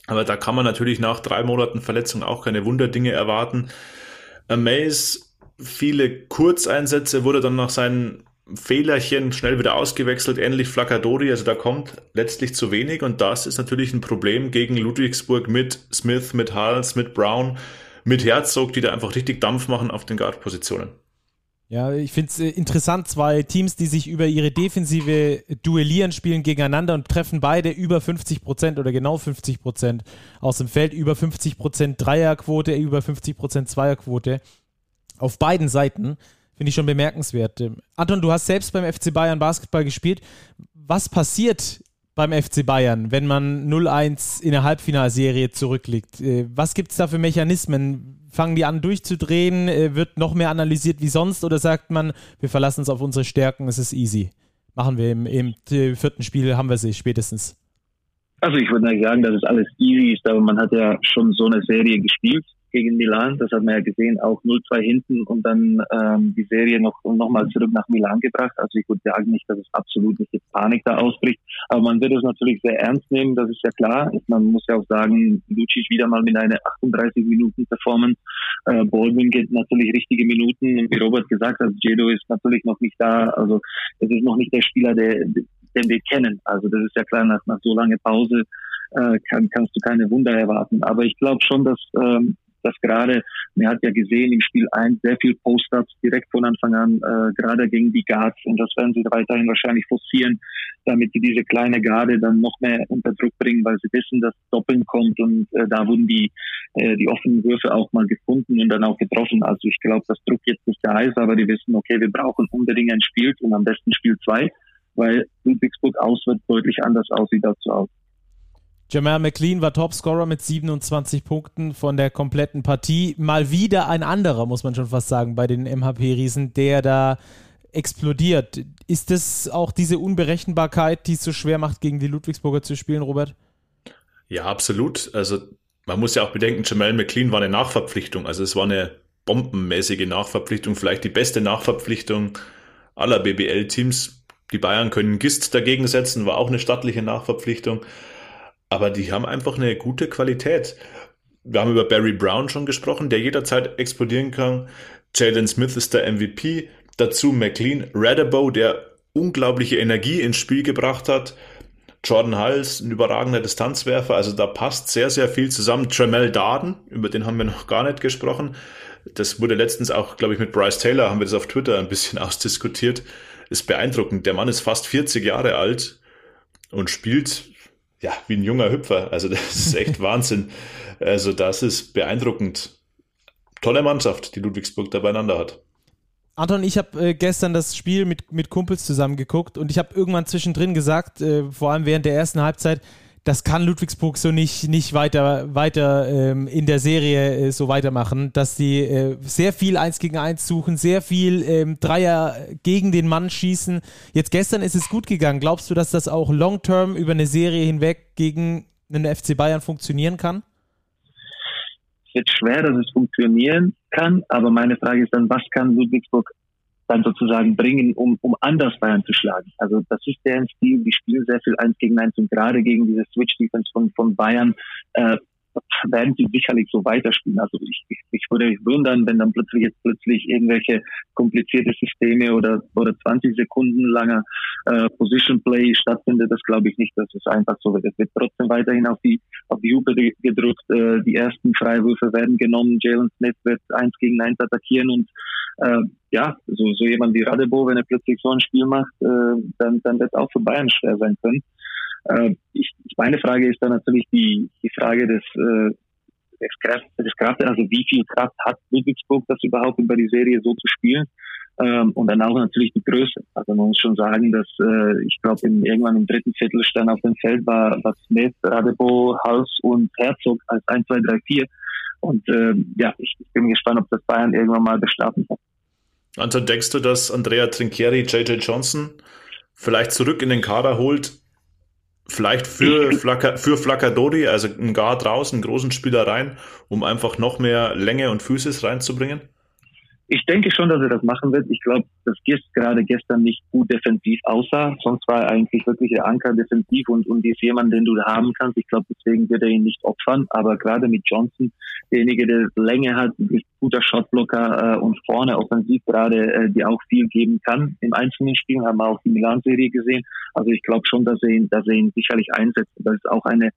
Aber da kann man natürlich nach drei Monaten Verletzung auch keine Wunderdinge erwarten. Amaze, viele Kurzeinsätze, wurde dann nach seinen Fehlerchen schnell wieder ausgewechselt, ähnlich Flaccadori, also da kommt letztlich zu wenig und das ist natürlich ein Problem gegen Ludwigsburg mit Smith, mit Hals, mit Brown, mit Herzog, die da einfach richtig Dampf machen auf den Guard-Positionen. Ja, ich finde es äh, interessant, zwei Teams, die sich über ihre Defensive duellieren, spielen gegeneinander und treffen beide über 50 Prozent oder genau 50 Prozent aus dem Feld, über 50 Prozent Dreierquote, über 50 Prozent Zweierquote auf beiden Seiten. Finde ich schon bemerkenswert. Ähm, Anton, du hast selbst beim FC Bayern Basketball gespielt. Was passiert beim FC Bayern, wenn man 0-1 in der Halbfinalserie zurückliegt? Äh, was gibt es da für Mechanismen? fangen die an durchzudrehen? Äh, wird noch mehr analysiert wie sonst oder sagt man, wir verlassen uns auf unsere Stärken, es ist easy? Machen wir im, im vierten Spiel, haben wir sie spätestens. Also ich würde sagen, dass es alles easy ist, aber man hat ja schon so eine Serie gespielt gegen Milan. Das hat man ja gesehen, auch 0-2 hinten und dann ähm, die Serie noch, noch mal zurück nach Milan gebracht. Also ich würde sagen nicht, dass es absolut nicht jetzt Panik da ausbricht, aber man wird es natürlich sehr ernst nehmen, das ist ja klar. Man muss ja auch sagen, Lucic wieder mal mit einer 38 Minuten Performance. Äh, Baldwin geht natürlich richtige Minuten und wie Robert gesagt hat, Jedo ist natürlich noch nicht da. Also es ist noch nicht der Spieler, der, den wir kennen. Also das ist ja klar, nach, nach so langer Pause äh, kann, kannst du keine Wunder erwarten. Aber ich glaube schon, dass ähm, dass gerade, man hat ja gesehen im Spiel 1 sehr viel Post-ups direkt von Anfang an, äh, gerade gegen die Guards und das werden sie weiterhin wahrscheinlich forcieren, damit sie diese kleine Garde dann noch mehr unter Druck bringen, weil sie wissen, dass Doppeln kommt und äh, da wurden die, äh, die offenen Würfe auch mal gefunden und dann auch getroffen. Also ich glaube, dass Druck jetzt nicht da ist, aber die wissen, okay, wir brauchen unbedingt ein Spiel und am besten Spiel 2, weil Ludwigsburg auswärts deutlich anders aussieht dazu aus. Jamal McLean war Topscorer mit 27 Punkten von der kompletten Partie. Mal wieder ein anderer, muss man schon fast sagen, bei den MHP-Riesen, der da explodiert. Ist das auch diese Unberechenbarkeit, die es so schwer macht, gegen die Ludwigsburger zu spielen, Robert? Ja, absolut. Also man muss ja auch bedenken, Jamal McLean war eine Nachverpflichtung. Also es war eine bombenmäßige Nachverpflichtung, vielleicht die beste Nachverpflichtung aller BBL-Teams. Die Bayern können Gist dagegen setzen, war auch eine stattliche Nachverpflichtung aber die haben einfach eine gute Qualität. Wir haben über Barry Brown schon gesprochen, der jederzeit explodieren kann. Jalen Smith ist der MVP. Dazu McLean, Radabow, der unglaubliche Energie ins Spiel gebracht hat. Jordan Hals, ein überragender Distanzwerfer. Also da passt sehr, sehr viel zusammen. Tremel Darden, über den haben wir noch gar nicht gesprochen. Das wurde letztens auch, glaube ich, mit Bryce Taylor, haben wir das auf Twitter ein bisschen (laughs) ausdiskutiert. Ist beeindruckend. Der Mann ist fast 40 Jahre alt und spielt ja, wie ein junger Hüpfer. Also das ist (laughs) echt Wahnsinn. Also das ist beeindruckend. Tolle Mannschaft, die Ludwigsburg da beieinander hat. Anton, ich habe äh, gestern das Spiel mit, mit Kumpels zusammen geguckt und ich habe irgendwann zwischendrin gesagt, äh, vor allem während der ersten Halbzeit, das kann Ludwigsburg so nicht, nicht weiter, weiter ähm, in der Serie äh, so weitermachen, dass sie äh, sehr viel Eins gegen Eins suchen, sehr viel ähm, Dreier gegen den Mann schießen. Jetzt gestern ist es gut gegangen. Glaubst du, dass das auch long-term über eine Serie hinweg gegen einen FC Bayern funktionieren kann? Es wird schwer, dass es funktionieren kann, aber meine Frage ist dann, was kann Ludwigsburg dann sozusagen bringen, um, um anders Bayern zu schlagen. Also das ist deren Stil, die spielen sehr viel eins gegen eins und gerade gegen diese Switch-Defense von, von Bayern äh, werden sie sicherlich so weiterspielen. Also ich, ich, ich würde mich wundern, wenn dann plötzlich jetzt plötzlich irgendwelche komplizierte Systeme oder oder 20 Sekunden langer äh, Position Play stattfindet. Das glaube ich nicht, dass es einfach so wird. Es wird trotzdem weiterhin auf die auf die Hupe gedrückt. Äh, die ersten Freiwürfe werden genommen. Jalen Smith wird eins gegen eins attackieren und äh, ja, so, so jemand wie Radebo, wenn er plötzlich so ein Spiel macht, äh, dann, dann wird auch für Bayern schwer sein können. Äh, ich, meine Frage ist dann natürlich die, die Frage des, äh, des, Kraft, des Kraft, also wie viel Kraft hat Ludwigsburg, das überhaupt über die Serie so zu spielen? Ähm, und dann auch natürlich die Größe. Also man muss schon sagen, dass äh, ich glaube, irgendwann im dritten Viertel stand auf dem Feld war, war Smith, Radebo, Hals und Herzog als 1, 2, 3, 4. Und äh, ja, ich, ich bin gespannt, ob das Bayern irgendwann mal bestrafen kann. Anton, denkst du, dass Andrea Trinchieri JJ Johnson vielleicht zurück in den Kader holt vielleicht für, (clears throat) Flacker, für Flaccadori, also ein Guard draußen, einen großen Spieler rein, um einfach noch mehr Länge und Physis reinzubringen? Ich denke schon, dass er das machen wird. Ich glaube, dass Gist gerade gestern nicht gut defensiv aussah. Sonst war er eigentlich wirklich der Anker defensiv und, und ist jemand, den du haben kannst. Ich glaube, deswegen wird er ihn nicht opfern. Aber gerade mit Johnson, derjenige, der Länge hat, guter Shotblocker äh, und vorne offensiv gerade, äh, die auch viel geben kann im einzelnen Spielen, haben wir auch die Milan-Serie gesehen. Also ich glaube schon, dass er ihn, dass er ihn sicherlich einsetzt. Das ist auch eine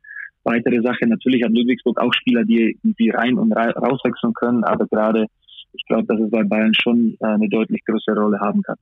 weitere Sache. Natürlich hat Ludwigsburg auch Spieler, die, die rein und rauswechseln können, aber gerade ich glaube, dass es bei Bayern schon äh, eine deutlich größere Rolle haben kann.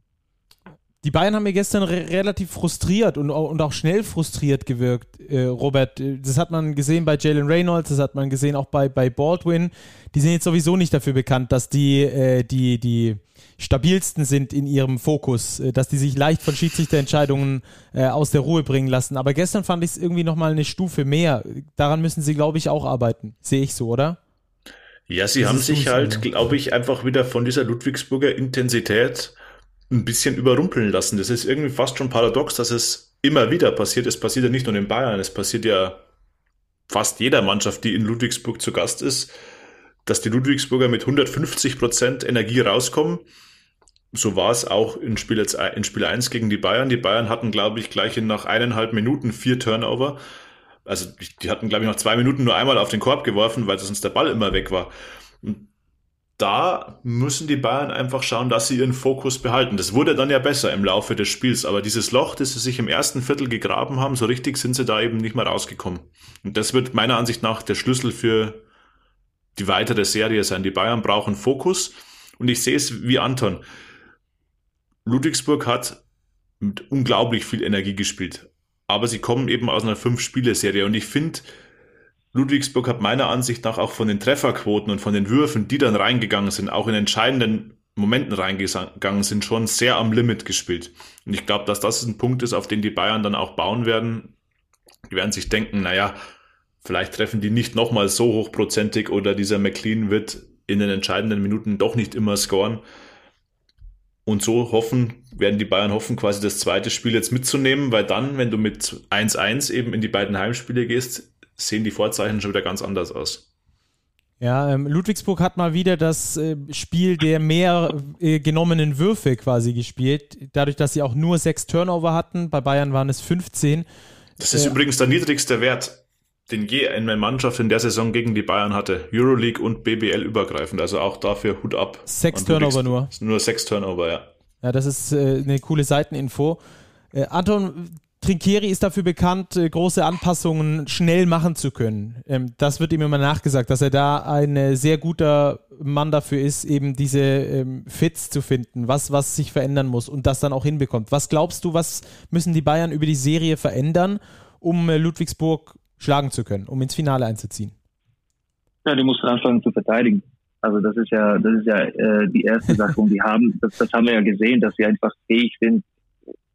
Die Bayern haben mir gestern re relativ frustriert und, und, auch schnell frustriert gewirkt, äh, Robert. Das hat man gesehen bei Jalen Reynolds, das hat man gesehen auch bei, bei Baldwin. Die sind jetzt sowieso nicht dafür bekannt, dass die, äh, die, die stabilsten sind in ihrem Fokus, äh, dass die sich leicht von Schiedsrichterentscheidungen äh, aus der Ruhe bringen lassen. Aber gestern fand ich es irgendwie nochmal eine Stufe mehr. Daran müssen sie, glaube ich, auch arbeiten. Sehe ich so, oder? Ja, sie das haben sich halt, glaube ich, einfach wieder von dieser Ludwigsburger Intensität ein bisschen überrumpeln lassen. Das ist irgendwie fast schon paradox, dass es immer wieder passiert. Es passiert ja nicht nur in Bayern, es passiert ja fast jeder Mannschaft, die in Ludwigsburg zu Gast ist, dass die Ludwigsburger mit 150 Prozent Energie rauskommen. So war es auch in Spiel, jetzt, in Spiel 1 gegen die Bayern. Die Bayern hatten, glaube ich, gleich in nach eineinhalb Minuten vier Turnover also die hatten, glaube ich, noch zwei Minuten nur einmal auf den Korb geworfen, weil sonst der Ball immer weg war. Und da müssen die Bayern einfach schauen, dass sie ihren Fokus behalten. Das wurde dann ja besser im Laufe des Spiels, aber dieses Loch, das sie sich im ersten Viertel gegraben haben, so richtig sind sie da eben nicht mehr rausgekommen. Und das wird meiner Ansicht nach der Schlüssel für die weitere Serie sein. Die Bayern brauchen Fokus und ich sehe es wie Anton. Ludwigsburg hat mit unglaublich viel Energie gespielt aber sie kommen eben aus einer Fünf-Spiele-Serie und ich finde, Ludwigsburg hat meiner Ansicht nach auch von den Trefferquoten und von den Würfen, die dann reingegangen sind, auch in entscheidenden Momenten reingegangen sind, schon sehr am Limit gespielt. Und ich glaube, dass das ein Punkt ist, auf den die Bayern dann auch bauen werden. Die werden sich denken, naja, vielleicht treffen die nicht nochmal so hochprozentig oder dieser McLean wird in den entscheidenden Minuten doch nicht immer scoren. Und so hoffen, werden die Bayern hoffen, quasi das zweite Spiel jetzt mitzunehmen, weil dann, wenn du mit 1-1 eben in die beiden Heimspiele gehst, sehen die Vorzeichen schon wieder ganz anders aus. Ja, ähm, Ludwigsburg hat mal wieder das äh, Spiel der mehr äh, genommenen Würfe quasi gespielt, dadurch, dass sie auch nur sechs Turnover hatten. Bei Bayern waren es 15. Das ist äh, übrigens der niedrigste Wert den je eine Mannschaft in der Saison gegen die Bayern hatte. Euroleague und BBL übergreifend. Also auch dafür Hut ab. Sechs Turnover nur. Nur sechs Turnover, ja. Ja, das ist äh, eine coole Seiteninfo. Äh, Anton Trinkieri ist dafür bekannt, äh, große Anpassungen schnell machen zu können. Ähm, das wird ihm immer nachgesagt, dass er da ein äh, sehr guter Mann dafür ist, eben diese ähm, Fits zu finden, was, was sich verändern muss und das dann auch hinbekommt. Was glaubst du, was müssen die Bayern über die Serie verändern, um äh, Ludwigsburg schlagen zu können, um ins Finale einzuziehen? Ja, du musst anfangen zu verteidigen. Also das ist ja, das ist ja äh, die erste Sache. Und die haben, das, das haben wir ja gesehen, dass sie einfach fähig sind,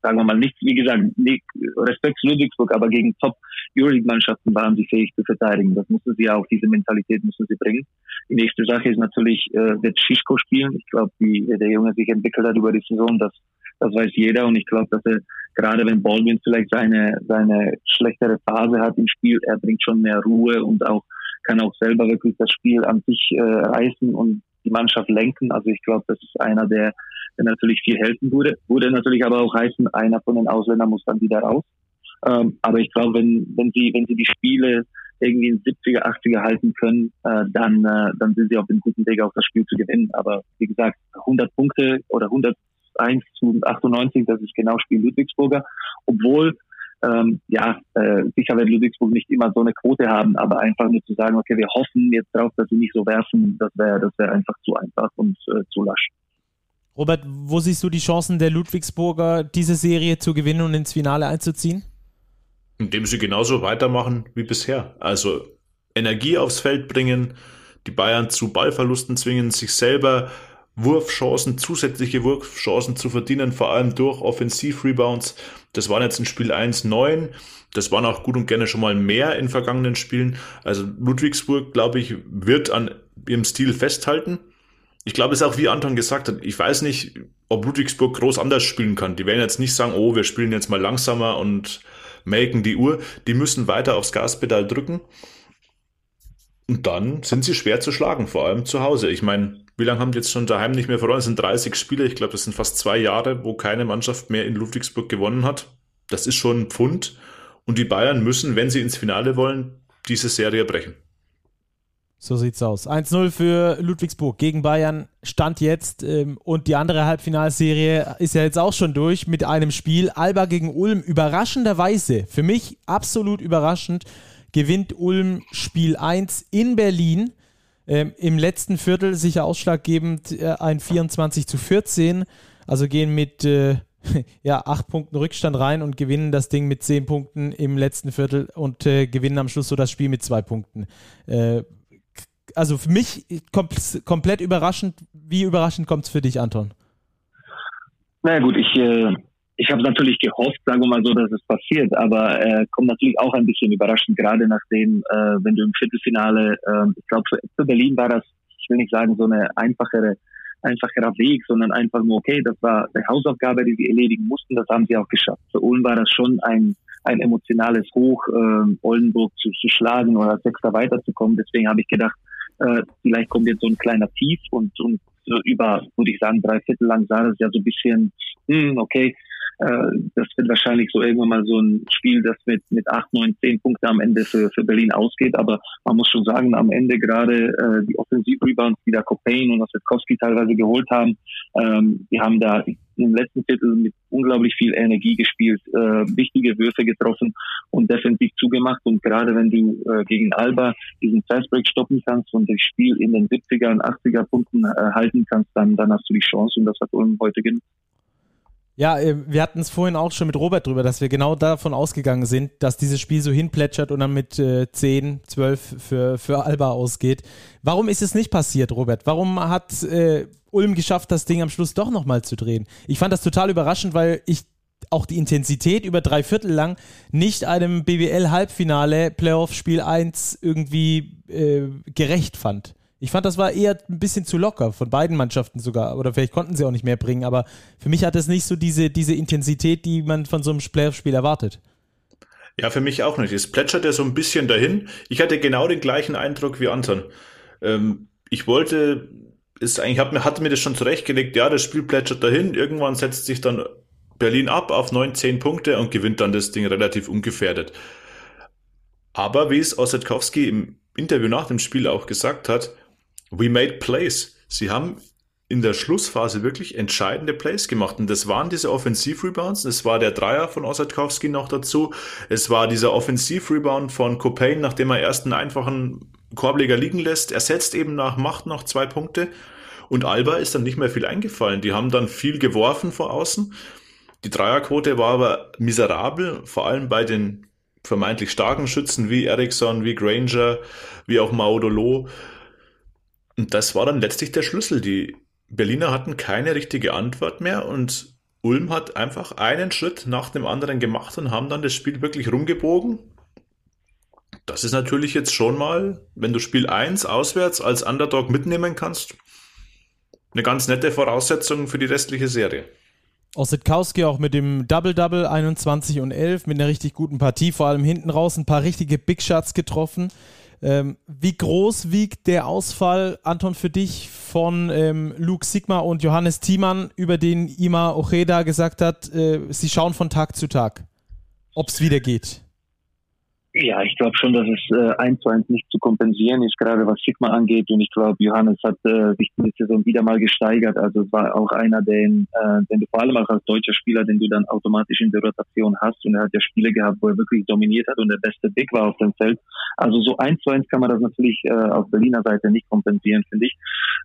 sagen wir mal nicht, wie gesagt, nicht, Respekt zu Ludwigsburg, aber gegen Top Euroleague-Mannschaften waren sie fähig zu verteidigen. Das musste sie auch, diese Mentalität musste sie bringen. Die nächste Sache ist natürlich, äh, wird Schischko spielen. Ich glaube, der Junge sich entwickelt hat über die Saison, das, das weiß jeder. Und ich glaube, dass er gerade wenn Baldwin vielleicht seine, seine schlechtere Phase hat im Spiel, er bringt schon mehr Ruhe und auch kann auch selber wirklich das Spiel an sich äh, reißen und die Mannschaft lenken. Also ich glaube, das ist einer, der, der natürlich viel helfen würde. Würde natürlich aber auch heißen, einer von den Ausländern muss dann wieder raus. Ähm, aber ich glaube, wenn, wenn sie, wenn sie die Spiele irgendwie in 70er, 80er halten können, äh, dann, äh, dann sind sie auf dem guten Weg, auch das Spiel zu gewinnen. Aber wie gesagt, 100 Punkte oder 100 1 zu 98, das ist genau Spiel Ludwigsburger, obwohl ähm, ja, äh, sicher wird Ludwigsburg nicht immer so eine Quote haben, aber einfach nur zu sagen, okay, wir hoffen jetzt drauf, dass sie nicht so werfen, das wäre das wäre einfach zu einfach und äh, zu lasch. Robert, wo siehst du die Chancen der Ludwigsburger, diese Serie zu gewinnen und ins Finale einzuziehen? Indem sie genauso weitermachen wie bisher. Also Energie aufs Feld bringen, die Bayern zu Ballverlusten zwingen, sich selber Wurfchancen, zusätzliche Wurfchancen zu verdienen, vor allem durch Offensivrebounds. Das waren jetzt in Spiel 1 neun. Das waren auch gut und gerne schon mal mehr in vergangenen Spielen. Also Ludwigsburg, glaube ich, wird an ihrem Stil festhalten. Ich glaube, es ist auch wie Anton gesagt hat, ich weiß nicht, ob Ludwigsburg groß anders spielen kann. Die werden jetzt nicht sagen, oh, wir spielen jetzt mal langsamer und melken die Uhr, die müssen weiter aufs Gaspedal drücken. Und dann sind sie schwer zu schlagen, vor allem zu Hause. Ich meine, wie lange haben die jetzt schon daheim nicht mehr verloren? Es sind 30 Spiele. Ich glaube, das sind fast zwei Jahre, wo keine Mannschaft mehr in Ludwigsburg gewonnen hat. Das ist schon ein Pfund. Und die Bayern müssen, wenn sie ins Finale wollen, diese Serie brechen. So sieht's aus. 1-0 für Ludwigsburg gegen Bayern stand jetzt ähm, und die andere Halbfinalserie ist ja jetzt auch schon durch mit einem Spiel. Alba gegen Ulm. Überraschenderweise, für mich absolut überraschend, gewinnt Ulm Spiel 1 in Berlin. Ähm, Im letzten Viertel sicher ausschlaggebend äh, ein 24 zu 14. Also gehen mit äh, (laughs) ja, acht Punkten Rückstand rein und gewinnen das Ding mit zehn Punkten im letzten Viertel und äh, gewinnen am Schluss so das Spiel mit zwei Punkten. Äh, also für mich kom komplett überraschend. Wie überraschend kommt es für dich, Anton? Na gut, ich, äh, ich habe natürlich gehofft, sagen wir mal so, dass es passiert, aber äh, kommt natürlich auch ein bisschen überraschend, gerade nachdem, äh, wenn du im Viertelfinale, äh, ich glaube für, für Berlin war das, ich will nicht sagen, so eine einfachere einfacherer Weg, sondern einfach nur, okay, das war eine Hausaufgabe, die sie erledigen mussten, das haben sie auch geschafft. Für Ulm war das schon ein, ein emotionales Hoch, äh, Oldenburg zu, zu schlagen oder als Sechster weiterzukommen. Deswegen habe ich gedacht, äh, vielleicht kommt jetzt so ein kleiner Tief und, und so über, würde ich sagen, drei Viertel lang sah das ja so ein bisschen, hm, okay, äh, das wird wahrscheinlich so irgendwann mal so ein Spiel, das mit, mit acht, neun, zehn Punkten am Ende für, für Berlin ausgeht. Aber man muss schon sagen, am Ende gerade äh, die Offensivrebounds, die da Copain und Ossetkowski teilweise geholt haben, ähm, die haben da im letzten Viertel mit unglaublich viel Energie gespielt, äh, wichtige Würfe getroffen und defensiv zugemacht. Und gerade wenn du äh, gegen Alba diesen Fastbreak stoppen kannst und das Spiel in den 70er und 80er Punkten äh, halten kannst, dann, dann hast du die Chance und das hat Ulm heute genutzt. Ja, äh, wir hatten es vorhin auch schon mit Robert drüber, dass wir genau davon ausgegangen sind, dass dieses Spiel so hinplätschert und dann mit äh, 10, 12 für, für Alba ausgeht. Warum ist es nicht passiert, Robert? Warum hat äh, Ulm geschafft, das Ding am Schluss doch nochmal zu drehen? Ich fand das total überraschend, weil ich auch die Intensität über drei Viertel lang nicht einem BWL-Halbfinale Playoff Spiel 1 irgendwie äh, gerecht fand. Ich fand, das war eher ein bisschen zu locker, von beiden Mannschaften sogar. Oder vielleicht konnten sie auch nicht mehr bringen, aber für mich hat es nicht so diese, diese Intensität, die man von so einem Playoff-Spiel erwartet. Ja, für mich auch nicht. Es plätscherte so ein bisschen dahin. Ich hatte genau den gleichen Eindruck wie Anton. Ähm, ich wollte, ist eigentlich, hab, hatte mir das schon zurechtgelegt, ja, das Spiel plätschert dahin. Irgendwann setzt sich dann Berlin ab auf 9, 10 Punkte und gewinnt dann das Ding relativ ungefährdet. Aber wie es Ossetkowski im Interview nach dem Spiel auch gesagt hat, We made plays. Sie haben in der Schlussphase wirklich entscheidende Plays gemacht. Und das waren diese Offensiv-Rebounds. Es war der Dreier von Osadkowski noch dazu. Es war dieser Offensiv-Rebound von Copain, nachdem er erst einen einfachen Korbleger liegen lässt. Er setzt eben nach, macht noch zwei Punkte. Und Alba ist dann nicht mehr viel eingefallen. Die haben dann viel geworfen vor außen. Die Dreierquote war aber miserabel, vor allem bei den vermeintlich starken Schützen wie Eriksson, wie Granger, wie auch Maudolo. Und das war dann letztlich der Schlüssel. Die Berliner hatten keine richtige Antwort mehr und Ulm hat einfach einen Schritt nach dem anderen gemacht und haben dann das Spiel wirklich rumgebogen. Das ist natürlich jetzt schon mal, wenn du Spiel 1 auswärts als Underdog mitnehmen kannst, eine ganz nette Voraussetzung für die restliche Serie. Ossetkowski auch mit dem Double-Double 21 und 11 mit einer richtig guten Partie, vor allem hinten raus ein paar richtige Big Shots getroffen. Ähm, wie groß wiegt der Ausfall, Anton, für dich von ähm, Luke Sigma und Johannes Thiemann, über den Ima Ojeda gesagt hat, äh, sie schauen von Tag zu Tag, ob es wieder geht? Ja, ich glaube schon, dass es äh, eins zu eins nicht zu kompensieren ist, gerade was Sigma angeht. Und ich glaube, Johannes hat äh, sich diese Saison wieder mal gesteigert. Also es war auch einer, den, äh, den du vor allem auch als deutscher Spieler, den du dann automatisch in der Rotation hast. Und er hat ja Spiele gehabt, wo er wirklich dominiert hat und der beste Big war auf dem Feld. Also so eins zu eins kann man das natürlich äh, auf Berliner Seite nicht kompensieren, finde ich.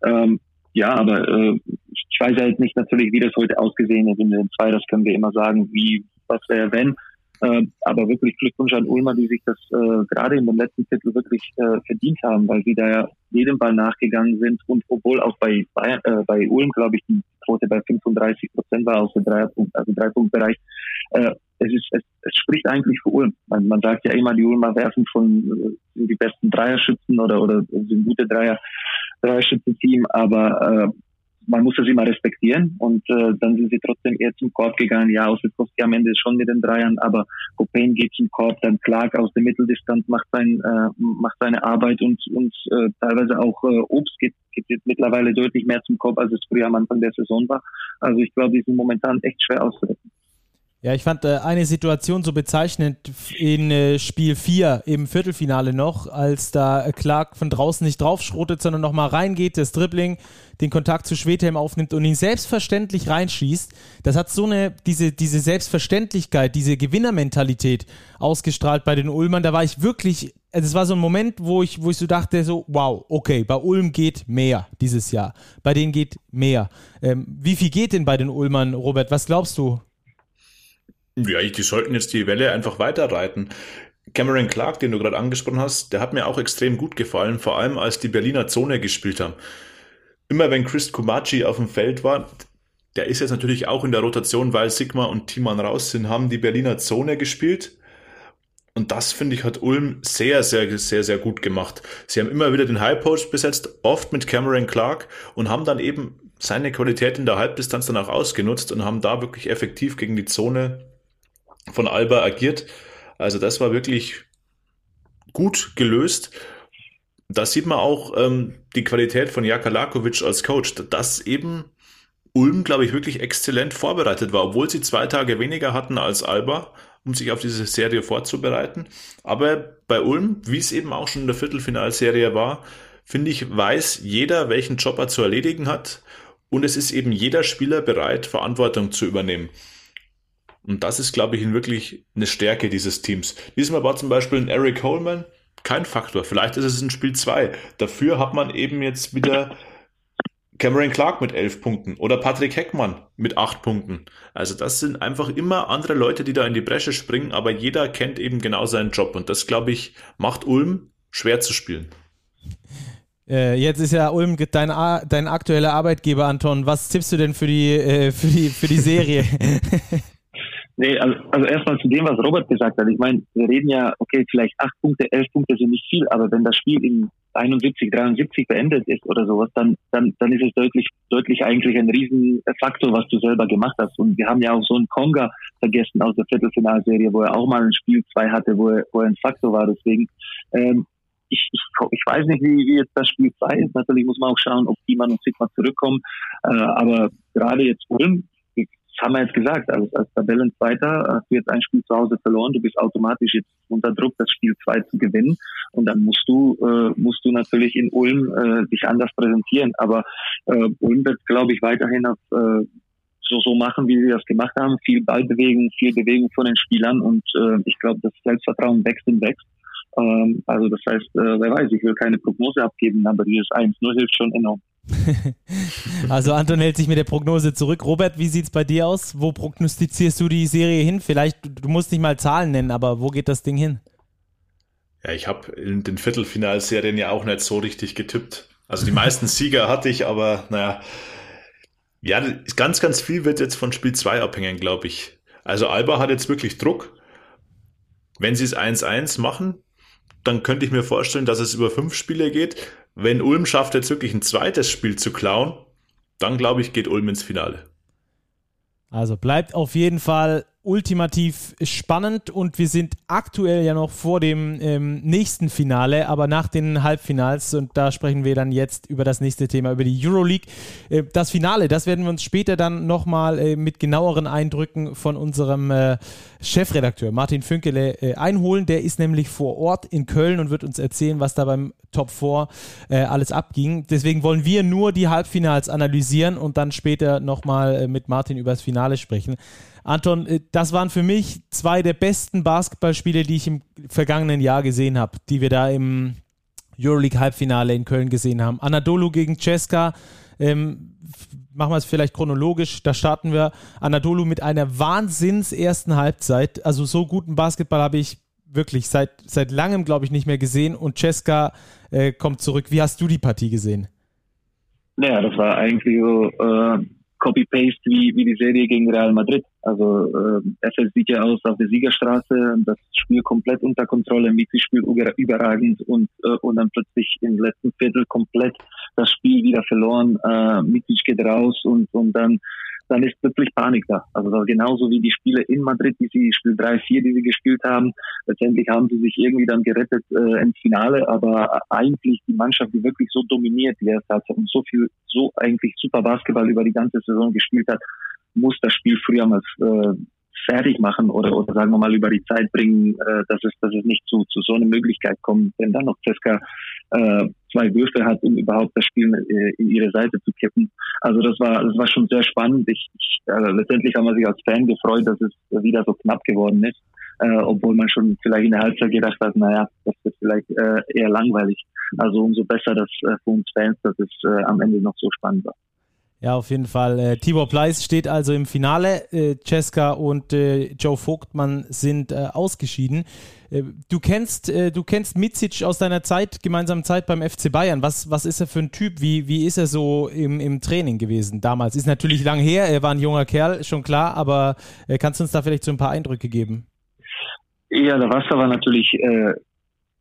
Ähm, ja, aber äh, ich weiß jetzt nicht natürlich, wie das heute ausgesehen ist in den zwei. Das können wir immer sagen, wie was wäre wenn. Äh, aber wirklich Glückwunsch an Ulmer, die sich das äh, gerade in dem letzten Titel wirklich äh, verdient haben, weil sie da ja jedem Ball nachgegangen sind und obwohl auch bei Bayern, äh, bei Ulm, glaube ich, die Quote bei 35 Prozent war aus dem Dreipunkt, also Dreipunktbereich. Äh, es ist, es, es spricht eigentlich für Ulm. Man, man sagt ja immer, die Ulmer werfen von äh, die besten Dreierschützen oder oder sind gute Dreier Dreierschützen-Team, aber äh, man muss das immer respektieren und äh, dann sind sie trotzdem eher zum Korb gegangen. Ja, Ossetkowski am Ende schon mit den Dreiern, aber Copain geht zum Korb, dann Clark aus der Mitteldistanz macht, sein, äh, macht seine Arbeit und, und äh, teilweise auch äh, Obst geht, geht jetzt mittlerweile deutlich mehr zum Korb, als es früher am Anfang der Saison war. Also ich glaube, die sind momentan echt schwer auszuretten. Ja, ich fand äh, eine Situation so bezeichnend in äh, Spiel 4 im Viertelfinale noch, als da Clark von draußen nicht draufschrotet, sondern nochmal reingeht, das Dribbling, den Kontakt zu Schwedhelm aufnimmt und ihn selbstverständlich reinschießt. Das hat so eine, diese, diese Selbstverständlichkeit, diese Gewinnermentalität ausgestrahlt bei den Ulmern. Da war ich wirklich, also es war so ein Moment, wo ich, wo ich so dachte, so, wow, okay, bei Ulm geht mehr dieses Jahr. Bei denen geht mehr. Ähm, wie viel geht denn bei den Ulmern, Robert? Was glaubst du? Ja, die sollten jetzt die Welle einfach weiterreiten. Cameron Clark, den du gerade angesprochen hast, der hat mir auch extrem gut gefallen, vor allem als die Berliner Zone gespielt haben. Immer wenn Chris Kumachi auf dem Feld war, der ist jetzt natürlich auch in der Rotation, weil Sigma und Timan raus sind, haben die Berliner Zone gespielt. Und das, finde ich, hat Ulm sehr, sehr, sehr, sehr gut gemacht. Sie haben immer wieder den High Post besetzt, oft mit Cameron Clark und haben dann eben seine Qualität in der Halbdistanz dann auch ausgenutzt und haben da wirklich effektiv gegen die Zone von Alba agiert. Also das war wirklich gut gelöst. Da sieht man auch ähm, die Qualität von Jaka Lakovic als Coach, dass eben Ulm, glaube ich, wirklich exzellent vorbereitet war, obwohl sie zwei Tage weniger hatten als Alba, um sich auf diese Serie vorzubereiten. Aber bei Ulm, wie es eben auch schon in der Viertelfinalserie war, finde ich, weiß jeder, welchen Job er zu erledigen hat. Und es ist eben jeder Spieler bereit, Verantwortung zu übernehmen. Und das ist, glaube ich, wirklich eine Stärke dieses Teams. Diesmal war zum Beispiel ein Eric Coleman kein Faktor. Vielleicht ist es in Spiel 2. Dafür hat man eben jetzt wieder Cameron Clark mit elf Punkten oder Patrick Heckmann mit acht Punkten. Also das sind einfach immer andere Leute, die da in die Bresche springen, aber jeder kennt eben genau seinen Job und das, glaube ich, macht Ulm schwer zu spielen. Äh, jetzt ist ja Ulm dein, dein aktueller Arbeitgeber, Anton. Was tippst du denn für die, äh, für die, für die Serie? (laughs) Nee, also, also erstmal zu dem, was Robert gesagt hat. Ich meine, wir reden ja, okay, vielleicht acht Punkte, elf Punkte sind nicht viel, aber wenn das Spiel in 71, 73 beendet ist oder sowas, dann, dann, dann ist es deutlich, deutlich eigentlich ein Riesenfaktor, was du selber gemacht hast. Und wir haben ja auch so einen Konga vergessen aus der Viertelfinalserie, wo er auch mal ein Spiel zwei hatte, wo er, wo er ein Faktor war. Deswegen, ähm, ich, ich, ich weiß nicht, wie, wie jetzt das Spiel zwei ist. Natürlich muss man auch schauen, ob Diemann und Sigma zurückkommen. Äh, aber gerade jetzt Ulm haben wir jetzt gesagt, als, als Tabellenzweiter hast du jetzt ein Spiel zu Hause verloren, du bist automatisch jetzt unter Druck, das Spiel 2 zu gewinnen. Und dann musst du, äh, musst du natürlich in Ulm äh, dich anders präsentieren, aber äh, Ulm wird, glaube ich, weiterhin auf äh, so, so machen, wie sie das gemacht haben, viel Ballbewegung, viel Bewegung von den Spielern. Und äh, ich glaube, das Selbstvertrauen wächst und wächst. Ähm, also das heißt, äh, wer weiß, ich will keine Prognose abgeben, aber dieses 1-0 hilft schon enorm. (laughs) also Anton hält sich mit der Prognose zurück. Robert, wie sieht es bei dir aus? Wo prognostizierst du die Serie hin? Vielleicht, du musst nicht mal Zahlen nennen, aber wo geht das Ding hin? Ja, ich habe in den Viertelfinalserien ja auch nicht so richtig getippt. Also die meisten (laughs) Sieger hatte ich, aber naja, ja, ganz, ganz viel wird jetzt von Spiel 2 abhängen, glaube ich. Also Alba hat jetzt wirklich Druck. Wenn sie es 1-1 machen, dann könnte ich mir vorstellen, dass es über fünf Spiele geht. Wenn Ulm schafft, jetzt wirklich ein zweites Spiel zu klauen, dann glaube ich, geht Ulm ins Finale. Also bleibt auf jeden Fall ultimativ spannend und wir sind aktuell ja noch vor dem ähm, nächsten Finale, aber nach den Halbfinals und da sprechen wir dann jetzt über das nächste Thema, über die Euroleague. Äh, das Finale, das werden wir uns später dann nochmal äh, mit genaueren Eindrücken von unserem äh, Chefredakteur Martin Fünkele äh, einholen. Der ist nämlich vor Ort in Köln und wird uns erzählen, was da beim Top 4 äh, alles abging. Deswegen wollen wir nur die Halbfinals analysieren und dann später nochmal äh, mit Martin über das Finale sprechen. Anton, äh, das waren für mich zwei der besten Basketballspiele, die ich im vergangenen Jahr gesehen habe, die wir da im Euroleague-Halbfinale in Köln gesehen haben. Anadolu gegen Ceska. Ähm, machen wir es vielleicht chronologisch. Da starten wir Anadolu mit einer Wahnsinns ersten Halbzeit. Also so guten Basketball habe ich wirklich seit, seit langem, glaube ich, nicht mehr gesehen. Und Ceska äh, kommt zurück. Wie hast du die Partie gesehen? Naja, das war eigentlich so äh, Copy-Paste wie, wie die Serie gegen Real Madrid. Also äh, FS sieht ja aus auf der Siegerstraße, das Spiel komplett unter Kontrolle, Mixi spielt überragend und, äh, und dann plötzlich im letzten Viertel komplett das Spiel wieder verloren, äh, Mitic geht raus und, und dann, dann ist plötzlich Panik da. Also genauso wie die Spiele in Madrid, die sie, Spiel 3, 4, die sie gespielt haben, letztendlich haben sie sich irgendwie dann gerettet äh, ins Finale, aber eigentlich die Mannschaft, die wirklich so dominiert die erste Halbzeit und so viel, so eigentlich super Basketball über die ganze Saison gespielt hat, muss das Spiel früher mal äh, fertig machen oder, oder sagen wir mal über die Zeit bringen, äh, dass es dass es nicht zu, zu so einer Möglichkeit kommt, wenn dann noch Ceska äh, zwei Würfe hat, um überhaupt das Spiel äh, in ihre Seite zu kippen. Also das war das war schon sehr spannend. Ich, ich also letztendlich haben wir sich als Fan gefreut, dass es wieder so knapp geworden ist, äh, obwohl man schon vielleicht in der Halbzeit gedacht hat, naja, das wird vielleicht äh, eher langweilig. Also umso besser, dass äh, für uns Fans, dass es äh, am Ende noch so spannend war. Ja, auf jeden Fall. Äh, Tibor Pleiss steht also im Finale. Äh, Cesca und äh, Joe Vogtmann sind äh, ausgeschieden. Äh, du kennst, äh, du kennst Micic aus deiner Zeit, gemeinsamen Zeit beim FC Bayern. Was, was ist er für ein Typ? Wie, wie ist er so im, im Training gewesen damals? Ist natürlich lang her, er war ein junger Kerl, schon klar, aber äh, kannst du uns da vielleicht so ein paar Eindrücke geben? Ja, der Wasser war natürlich äh,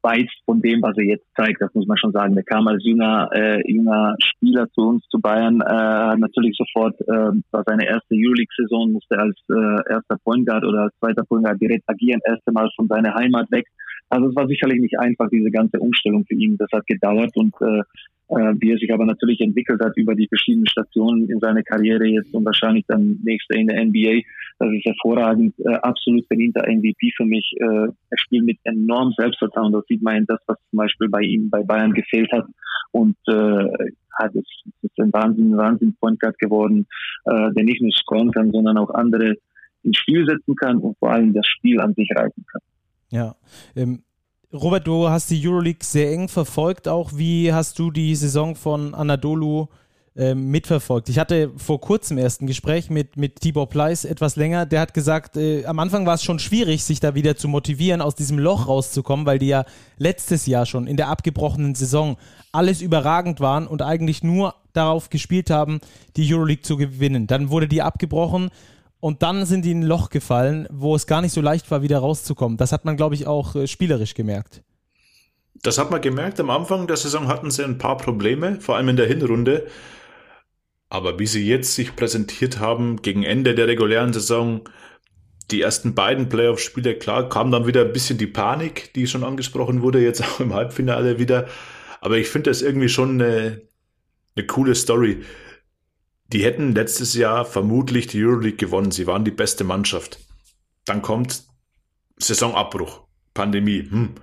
weit von dem, was er jetzt zeigt. Das muss man schon sagen. Der kam als junger, äh, junger Spieler zu uns, zu Bayern, äh, natürlich sofort, äh, war seine erste Euroleague-Saison, musste als äh, erster Point Guard oder als zweiter Point Guard direkt agieren, erste Mal von seiner Heimat weg. Also es war sicherlich nicht einfach, diese ganze Umstellung für ihn. Das hat gedauert und äh, äh, wie er sich aber natürlich entwickelt hat über die verschiedenen Stationen in seiner Karriere jetzt und wahrscheinlich dann nächste in der NBA. Das ist hervorragend, äh, absolut verdienter MVP für mich. Äh, er spielt mit enorm Selbstvertrauen. Das sieht man in das, was zum Beispiel bei ihm bei Bayern gefehlt hat. Und äh, hat es ist ein Wahnsinn, Wahnsinn Point Guard geworden, äh, der nicht nur scoren kann, sondern auch andere ins Spiel setzen kann und vor allem das Spiel an sich reißen kann. Ja, ähm, Robert, du hast die Euroleague sehr eng verfolgt auch. Wie hast du die Saison von Anadolu äh, mitverfolgt? Ich hatte vor kurzem erst ein Gespräch mit, mit Tibor Pleiss, etwas länger. Der hat gesagt, äh, am Anfang war es schon schwierig, sich da wieder zu motivieren, aus diesem Loch rauszukommen, weil die ja letztes Jahr schon in der abgebrochenen Saison alles überragend waren und eigentlich nur darauf gespielt haben, die Euroleague zu gewinnen. Dann wurde die abgebrochen und dann sind die in ein Loch gefallen, wo es gar nicht so leicht war, wieder rauszukommen. Das hat man, glaube ich, auch äh, spielerisch gemerkt. Das hat man gemerkt. Am Anfang der Saison hatten sie ein paar Probleme, vor allem in der Hinrunde. Aber wie sie jetzt sich präsentiert haben, gegen Ende der regulären Saison, die ersten beiden Playoff-Spiele, klar, kam dann wieder ein bisschen die Panik, die schon angesprochen wurde, jetzt (laughs) auch im Halbfinale wieder. Aber ich finde das irgendwie schon eine, eine coole Story. Die hätten letztes Jahr vermutlich die Euroleague gewonnen. Sie waren die beste Mannschaft. Dann kommt Saisonabbruch, Pandemie. Hm.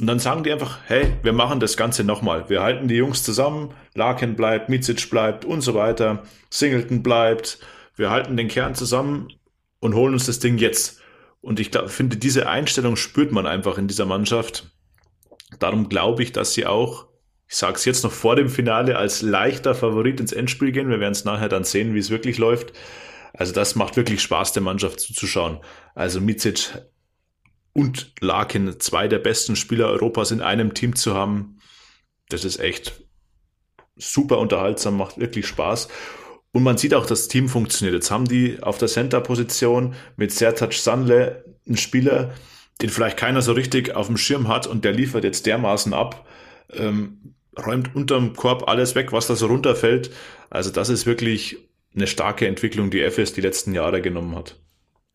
Und dann sagen die einfach, hey, wir machen das Ganze nochmal. Wir halten die Jungs zusammen, Larkin bleibt, Micic bleibt und so weiter, Singleton bleibt. Wir halten den Kern zusammen und holen uns das Ding jetzt. Und ich glaub, finde, diese Einstellung spürt man einfach in dieser Mannschaft. Darum glaube ich, dass sie auch ich sage es jetzt noch vor dem Finale, als leichter Favorit ins Endspiel gehen. Wir werden es nachher dann sehen, wie es wirklich läuft. Also das macht wirklich Spaß, der Mannschaft zuzuschauen. Also Micic und Larkin, zwei der besten Spieler Europas in einem Team zu haben, das ist echt super unterhaltsam, macht wirklich Spaß. Und man sieht auch, das Team funktioniert. Jetzt haben die auf der Center-Position mit Sertac Sanle einen Spieler, den vielleicht keiner so richtig auf dem Schirm hat und der liefert jetzt dermaßen ab ähm, räumt unterm Korb alles weg, was da so runterfällt. Also das ist wirklich eine starke Entwicklung, die FS die letzten Jahre genommen hat.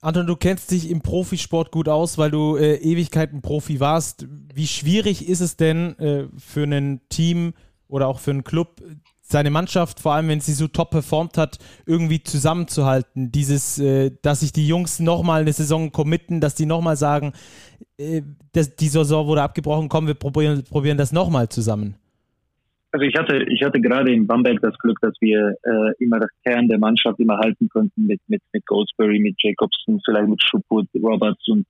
Anton, du kennst dich im Profisport gut aus, weil du äh, Ewigkeiten Profi warst. Wie schwierig ist es denn äh, für ein Team oder auch für einen Club, seine Mannschaft, vor allem wenn sie so top performt hat, irgendwie zusammenzuhalten. Dieses, äh, dass sich die Jungs nochmal eine Saison committen, dass die nochmal sagen, äh, das, die Saison wurde abgebrochen, komm, wir probieren, probieren das nochmal zusammen. Also ich hatte, ich hatte gerade in Bamberg das Glück, dass wir äh, immer das Kern der Mannschaft immer halten konnten mit mit mit Goldsbury, mit Jacobson, vielleicht mit Schuput, Roberts und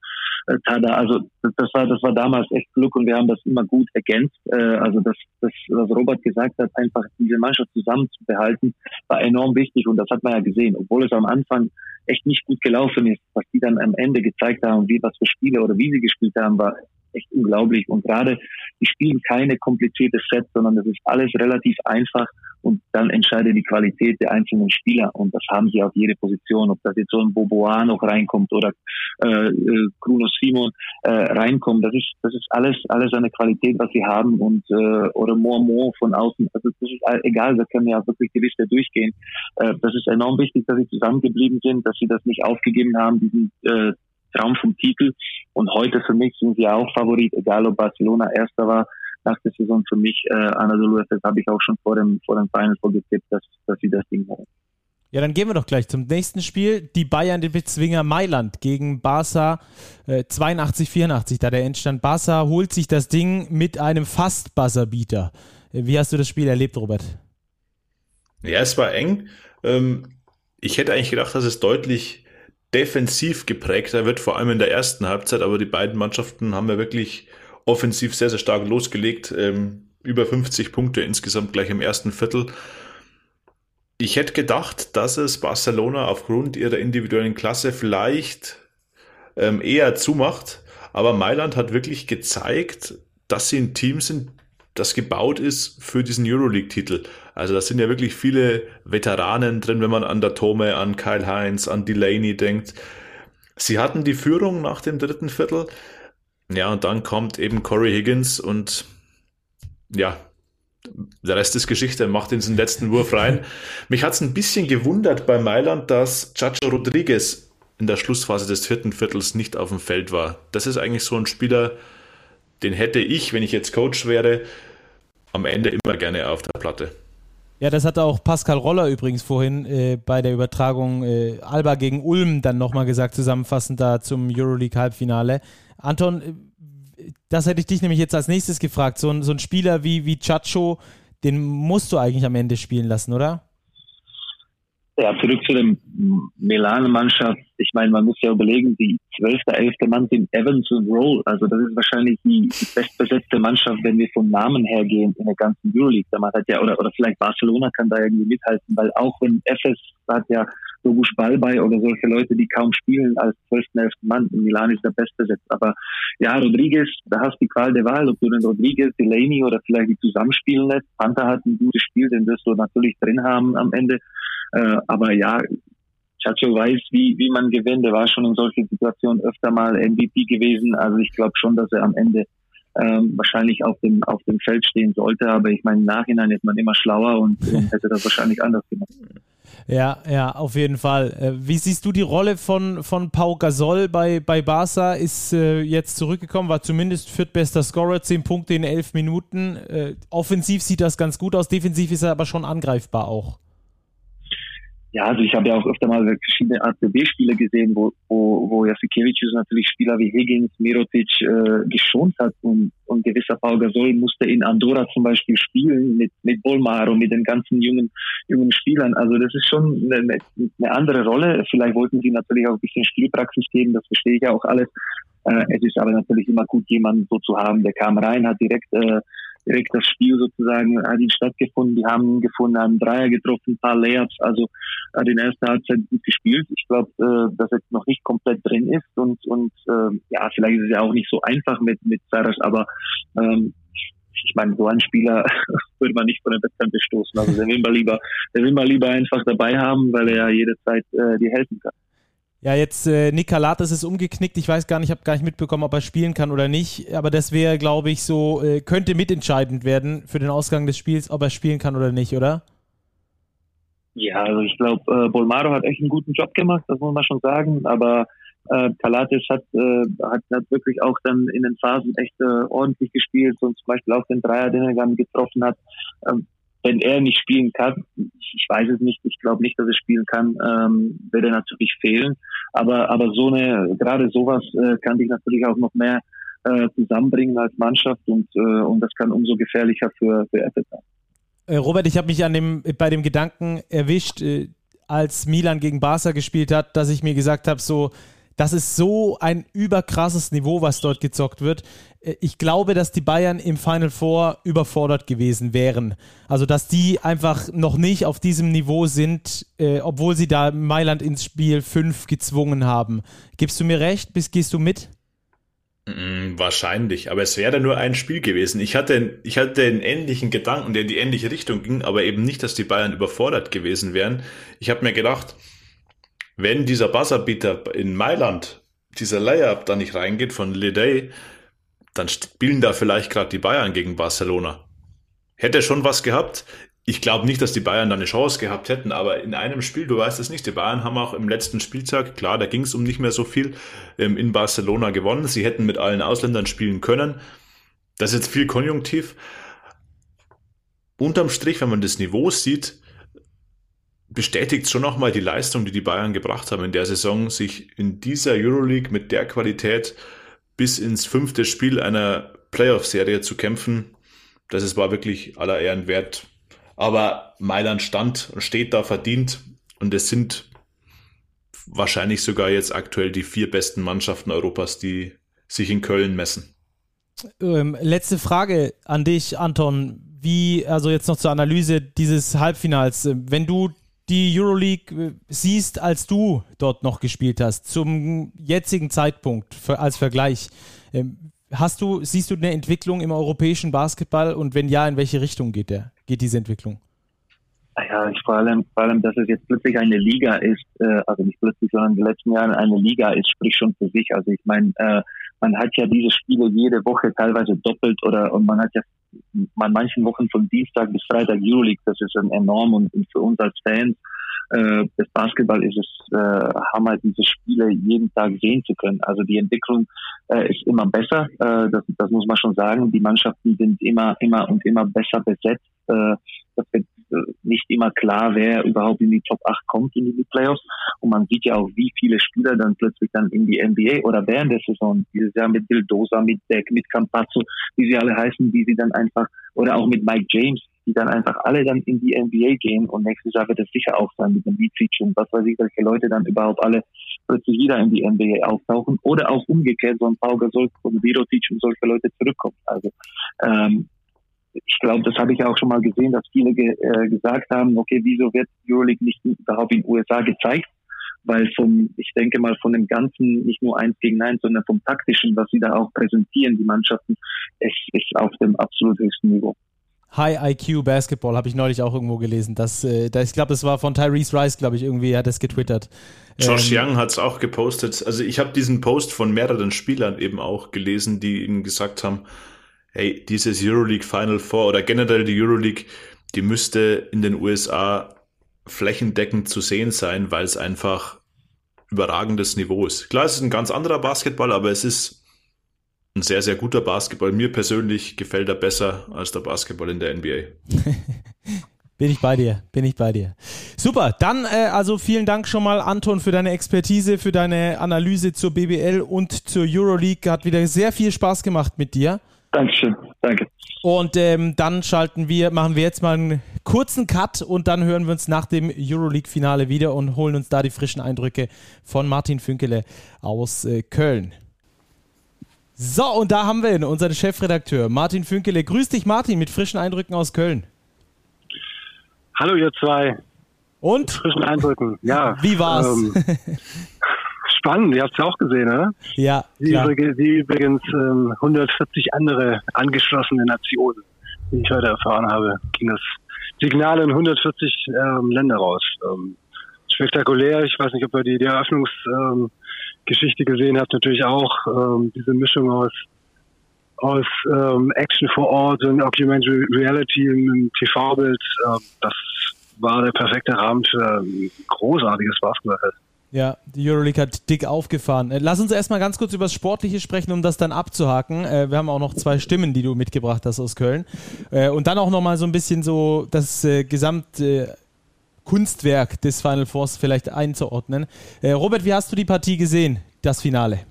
äh, Tada. Also das, das war das war damals echt Glück und wir haben das immer gut ergänzt. Äh, also das, das was Robert gesagt hat, einfach diese Mannschaft zusammenzubehalten, war enorm wichtig und das hat man ja gesehen, obwohl es am Anfang echt nicht gut gelaufen ist, was die dann am Ende gezeigt haben, wie was für Spiele oder wie sie gespielt haben, war echt unglaublich. Und gerade, die spielen keine komplizierte Sets, sondern das ist alles relativ einfach Und dann entscheidet die Qualität der einzelnen Spieler. Und das haben sie auf jede Position. Ob das jetzt so ein Boboa noch reinkommt oder äh, äh, Bruno Simon äh, reinkommt, das ist das ist alles alles eine Qualität, was sie haben. Und äh, oder Mormon von außen. Also das ist egal. Da können ja wirklich die Liste durchgehen. Äh, das ist enorm wichtig, dass sie zusammengeblieben sind, dass sie das nicht aufgegeben haben, diesen äh, Traum vom Titel. Und heute für mich sind sie auch Favorit, egal ob Barcelona Erster war nach der Saison für mich. Äh, Anadolu Efes habe ich auch schon vor dem, vor dem Final vorgetippt, dass, dass sie das Ding haben. Ja, dann gehen wir doch gleich zum nächsten Spiel. Die Bayern, den Bezwinger Mailand gegen Barca äh, 82-84, da der Endstand. Barca holt sich das Ding mit einem fast Buzzerbeater. Äh, wie hast du das Spiel erlebt, Robert? Ja, es war eng. Ähm, ich hätte eigentlich gedacht, dass es deutlich defensiv geprägter wird, vor allem in der ersten Halbzeit, aber die beiden Mannschaften haben ja wirklich offensiv sehr, sehr stark losgelegt. Ähm, über 50 Punkte insgesamt gleich im ersten Viertel. Ich hätte gedacht, dass es Barcelona aufgrund ihrer individuellen Klasse vielleicht ähm, eher zumacht, aber Mailand hat wirklich gezeigt, dass sie ein Team sind, das gebaut ist für diesen Euroleague-Titel. Also da sind ja wirklich viele Veteranen drin, wenn man an der Tome, an Kyle Heinz, an Delaney denkt. Sie hatten die Führung nach dem dritten Viertel. Ja, und dann kommt eben Corey Higgins und ja, der Rest ist Geschichte, macht den letzten Wurf rein. Mich hat es ein bisschen gewundert bei Mailand, dass Chacho Rodriguez in der Schlussphase des vierten Viertels nicht auf dem Feld war. Das ist eigentlich so ein Spieler, den hätte ich, wenn ich jetzt Coach wäre, am Ende immer gerne auf der Platte. Ja, das hatte auch Pascal Roller übrigens vorhin äh, bei der Übertragung äh, Alba gegen Ulm dann nochmal gesagt, zusammenfassend da zum Euroleague-Halbfinale. Anton, äh, das hätte ich dich nämlich jetzt als nächstes gefragt. So ein, so ein Spieler wie, wie Chacho, den musst du eigentlich am Ende spielen lassen, oder? Ja, zurück zu dem Milan-Mannschaft. Ich meine, man muss ja überlegen, die zwölfte, elfte Mann sind Evans und Roll. Also das ist wahrscheinlich die, bestbesetzte Mannschaft, wenn wir vom Namen her gehen in der ganzen Euroleague. Da hat ja, oder, oder vielleicht Barcelona kann da irgendwie mithalten, weil auch wenn FS hat ja Bogusch Ballbei oder solche Leute, die kaum spielen als zwölften, elften Mann. In Milan ist der bestbesetzt. Aber ja, Rodriguez, da hast du die Qual der Wahl, ob du den Rodriguez, Delaney oder vielleicht die zusammenspielen lässt. Panther hat ein gutes Spiel, den wirst du natürlich drin haben am Ende. Äh, aber ja, Chacho weiß, wie, wie man gewinnt. Er war schon in solchen Situationen öfter mal MVP gewesen. Also ich glaube schon, dass er am Ende ähm, wahrscheinlich auf dem, auf dem Feld stehen sollte. Aber ich meine, im Nachhinein ist man immer schlauer und, (laughs) hätte das wahrscheinlich anders gemacht. Ja, ja, auf jeden Fall. Äh, wie siehst du die Rolle von, von Pau Gasol bei, bei Barca? Ist äh, jetzt zurückgekommen, war zumindest viertbester Scorer, zehn Punkte in elf Minuten. Äh, offensiv sieht das ganz gut aus, defensiv ist er aber schon angreifbar auch. Ja, also ich habe ja auch öfter mal verschiedene ACB-Spiele gesehen, wo, wo, wo Jasikevicius natürlich Spieler wie Higgins, Mirotic äh, geschont hat und, und gewisser Paul Gasol musste in Andorra zum Beispiel spielen mit, mit Bolmaro, mit den ganzen jungen, jungen Spielern. Also das ist schon eine, eine andere Rolle. Vielleicht wollten sie natürlich auch ein bisschen Spielpraxis geben, das verstehe ich ja auch alles. Äh, es ist aber natürlich immer gut, jemanden so zu haben, der kam rein, hat direkt äh, direkt das Spiel sozusagen hat ihn stattgefunden. Die haben ihn gefunden, haben Dreier getroffen, ein paar Layups, also hat in der ersten Halbzeit gut gespielt. Ich glaube, äh, dass er noch nicht komplett drin ist und und äh, ja, vielleicht ist es ja auch nicht so einfach mit mit Saras, aber ähm, ich meine, so einen Spieler (laughs) würde man nicht von der Wettkampf bestoßen. Also der will man lieber, der will man lieber einfach dabei haben, weil er ja jederzeit äh, dir helfen kann. Ja, jetzt äh, Nick Kalates ist umgeknickt. Ich weiß gar nicht, ich habe gar nicht mitbekommen, ob er spielen kann oder nicht. Aber das wäre, glaube ich, so, äh, könnte mitentscheidend werden für den Ausgang des Spiels, ob er spielen kann oder nicht, oder? Ja, also ich glaube, äh, Bolmaro hat echt einen guten Job gemacht, das muss man schon sagen. Aber äh, Kalates hat, äh, hat, hat wirklich auch dann in den Phasen echt äh, ordentlich gespielt und zum Beispiel auch den Dreier, den er dann getroffen hat. Ähm, wenn er nicht spielen kann, ich weiß es nicht, ich glaube nicht, dass er spielen kann, ähm, wird er natürlich fehlen. Aber, aber so eine, gerade sowas äh, kann dich natürlich auch noch mehr äh, zusammenbringen als Mannschaft und, äh, und das kann umso gefährlicher für, für Apple sein. Äh, Robert, ich habe mich an dem, bei dem Gedanken erwischt, äh, als Milan gegen Barca gespielt hat, dass ich mir gesagt habe, so, das ist so ein überkrasses Niveau, was dort gezockt wird. Äh, ich glaube, dass die Bayern im Final Four überfordert gewesen wären. Also, dass die einfach noch nicht auf diesem Niveau sind, äh, obwohl sie da Mailand ins Spiel 5 gezwungen haben. Gibst du mir recht? Bis, gehst du mit? Mm, wahrscheinlich, aber es wäre nur ein Spiel gewesen. Ich hatte, ich hatte einen ähnlichen Gedanken, der in die ähnliche Richtung ging, aber eben nicht, dass die Bayern überfordert gewesen wären. Ich habe mir gedacht, wenn dieser Buzzerbeater in Mailand, dieser Layup da nicht reingeht von Leday, dann spielen da vielleicht gerade die Bayern gegen Barcelona. Hätte schon was gehabt. Ich glaube nicht, dass die Bayern da eine Chance gehabt hätten, aber in einem Spiel, du weißt es nicht, die Bayern haben auch im letzten Spieltag, klar, da ging es um nicht mehr so viel, ähm, in Barcelona gewonnen. Sie hätten mit allen Ausländern spielen können. Das ist jetzt viel konjunktiv. Unterm Strich, wenn man das Niveau sieht, bestätigt schon nochmal die Leistung, die die Bayern gebracht haben in der Saison, sich in dieser Euroleague mit der Qualität bis ins fünfte Spiel einer Playoff-Serie zu kämpfen. Das ist, war wirklich aller Ehren wert. Aber Mailand stand und steht da verdient und es sind wahrscheinlich sogar jetzt aktuell die vier besten Mannschaften Europas, die sich in Köln messen. Ähm, letzte Frage an dich, Anton. Wie, also jetzt noch zur Analyse dieses Halbfinals. Wenn du die Euroleague äh, siehst, als du dort noch gespielt hast, zum jetzigen Zeitpunkt für, als Vergleich, ähm, hast du, siehst du eine Entwicklung im europäischen Basketball und wenn ja, in welche Richtung geht der, geht diese Entwicklung? Ja, vor allem, vor allem, dass es jetzt plötzlich eine Liga ist, äh, also nicht plötzlich, sondern in den letzten Jahren eine Liga ist, spricht schon für sich. Also ich meine, äh, man hat ja diese Spiele jede Woche teilweise doppelt oder und man hat ja man manchen Wochen von Dienstag bis Freitag Euroleague, das ist enorm und, und für uns als Fans äh, des Basketball ist es äh, Hammer, diese Spiele jeden Tag sehen zu können. Also die Entwicklung äh, ist immer besser, äh, das, das muss man schon sagen. Die Mannschaften sind immer, immer und immer besser besetzt. Äh, das wird nicht immer klar, wer überhaupt in die Top 8 kommt in die Playoffs. Und man sieht ja auch, wie viele Spieler dann plötzlich dann in die NBA oder während der Saison, dieses Jahr mit Bildosa, mit Deck, mit Campazzo, wie sie alle heißen, wie sie dann einfach, oder auch mit Mike James, die dann einfach alle dann in die NBA gehen und nächstes Jahr wird es sicher auch sein mit dem Beat und was weiß ich, welche Leute dann überhaupt alle plötzlich wieder in die NBA auftauchen oder auch umgekehrt, so ein Pau Gasol und Virotic und solche Leute zurückkommen. Also ähm, ich glaube, das habe ich auch schon mal gesehen, dass viele ge äh, gesagt haben, okay, wieso wird Euroleague nicht überhaupt in den USA gezeigt? Weil vom, ich denke mal, von dem Ganzen, nicht nur eins gegen eins, sondern vom taktischen, was sie da auch präsentieren, die Mannschaften, es ist auf dem absolut höchsten Niveau. High IQ Basketball habe ich neulich auch irgendwo gelesen. Das, äh, das ich glaube, das war von Tyrese Rice, glaube ich, irgendwie hat das getwittert. Josh ähm, Young hat es auch gepostet. Also ich habe diesen Post von mehreren Spielern eben auch gelesen, die ihnen gesagt haben, hey, dieses Euroleague Final Four oder generell die Euroleague, die müsste in den USA flächendeckend zu sehen sein, weil es einfach überragendes Niveau ist. Klar, es ist ein ganz anderer Basketball, aber es ist ein sehr, sehr guter Basketball. Mir persönlich gefällt er besser als der Basketball in der NBA. (laughs) Bin ich bei dir, bin ich bei dir. Super, dann äh, also vielen Dank schon mal, Anton, für deine Expertise, für deine Analyse zur BBL und zur Euroleague. Hat wieder sehr viel Spaß gemacht mit dir. Dankeschön, danke. Und ähm, dann schalten wir, machen wir jetzt mal einen kurzen Cut und dann hören wir uns nach dem Euroleague-Finale wieder und holen uns da die frischen Eindrücke von Martin Fünkele aus äh, Köln. So, und da haben wir ihn, unseren Chefredakteur Martin Fünkele. Grüß dich, Martin, mit frischen Eindrücken aus Köln. Hallo, ihr zwei. Und? Mit frischen Eindrücken, ja. Wie war's? Ähm, (laughs) spannend, ihr habt es ja auch gesehen, oder? Ja. Wie, übrigens, wie übrigens ähm, 140 andere angeschlossene Nationen, wie ich heute erfahren habe, ging das Signal in 140 ähm, Länder raus. Ähm, spektakulär, ich weiß nicht, ob ihr die, die Eröffnungs... Ähm, gesehen habt, natürlich auch ähm, diese Mischung aus aus ähm, Action vor Ort und Documentary Reality im TV-Bild. Das war der perfekte Rahmen für ein großartiges Basketballfest. Ja, die Euroleague hat dick aufgefahren. Äh, lass uns erstmal ganz kurz über das Sportliche sprechen, um das dann abzuhaken. Äh, wir haben auch noch zwei Stimmen, die du mitgebracht hast aus Köln. Äh, und dann auch nochmal so ein bisschen so das gesamte Kunstwerk des Final Fours vielleicht einzuordnen. Robert, wie hast du die Partie gesehen, das Finale?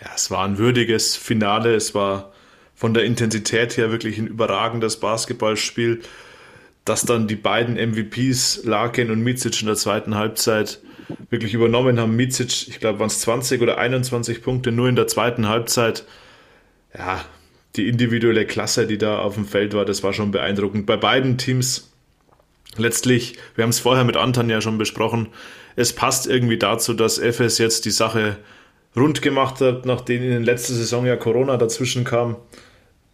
Ja, es war ein würdiges Finale. Es war von der Intensität her wirklich ein überragendes Basketballspiel. Dass dann die beiden MVPs, Larkin und Micic in der zweiten Halbzeit wirklich übernommen haben. Micic, ich glaube, waren es 20 oder 21 Punkte nur in der zweiten Halbzeit. Ja, die individuelle Klasse, die da auf dem Feld war, das war schon beeindruckend. Bei beiden Teams letztlich, wir haben es vorher mit Anton ja schon besprochen, es passt irgendwie dazu, dass FS jetzt die Sache rund gemacht habt, nachdem in der letzten Saison ja Corona dazwischen kam.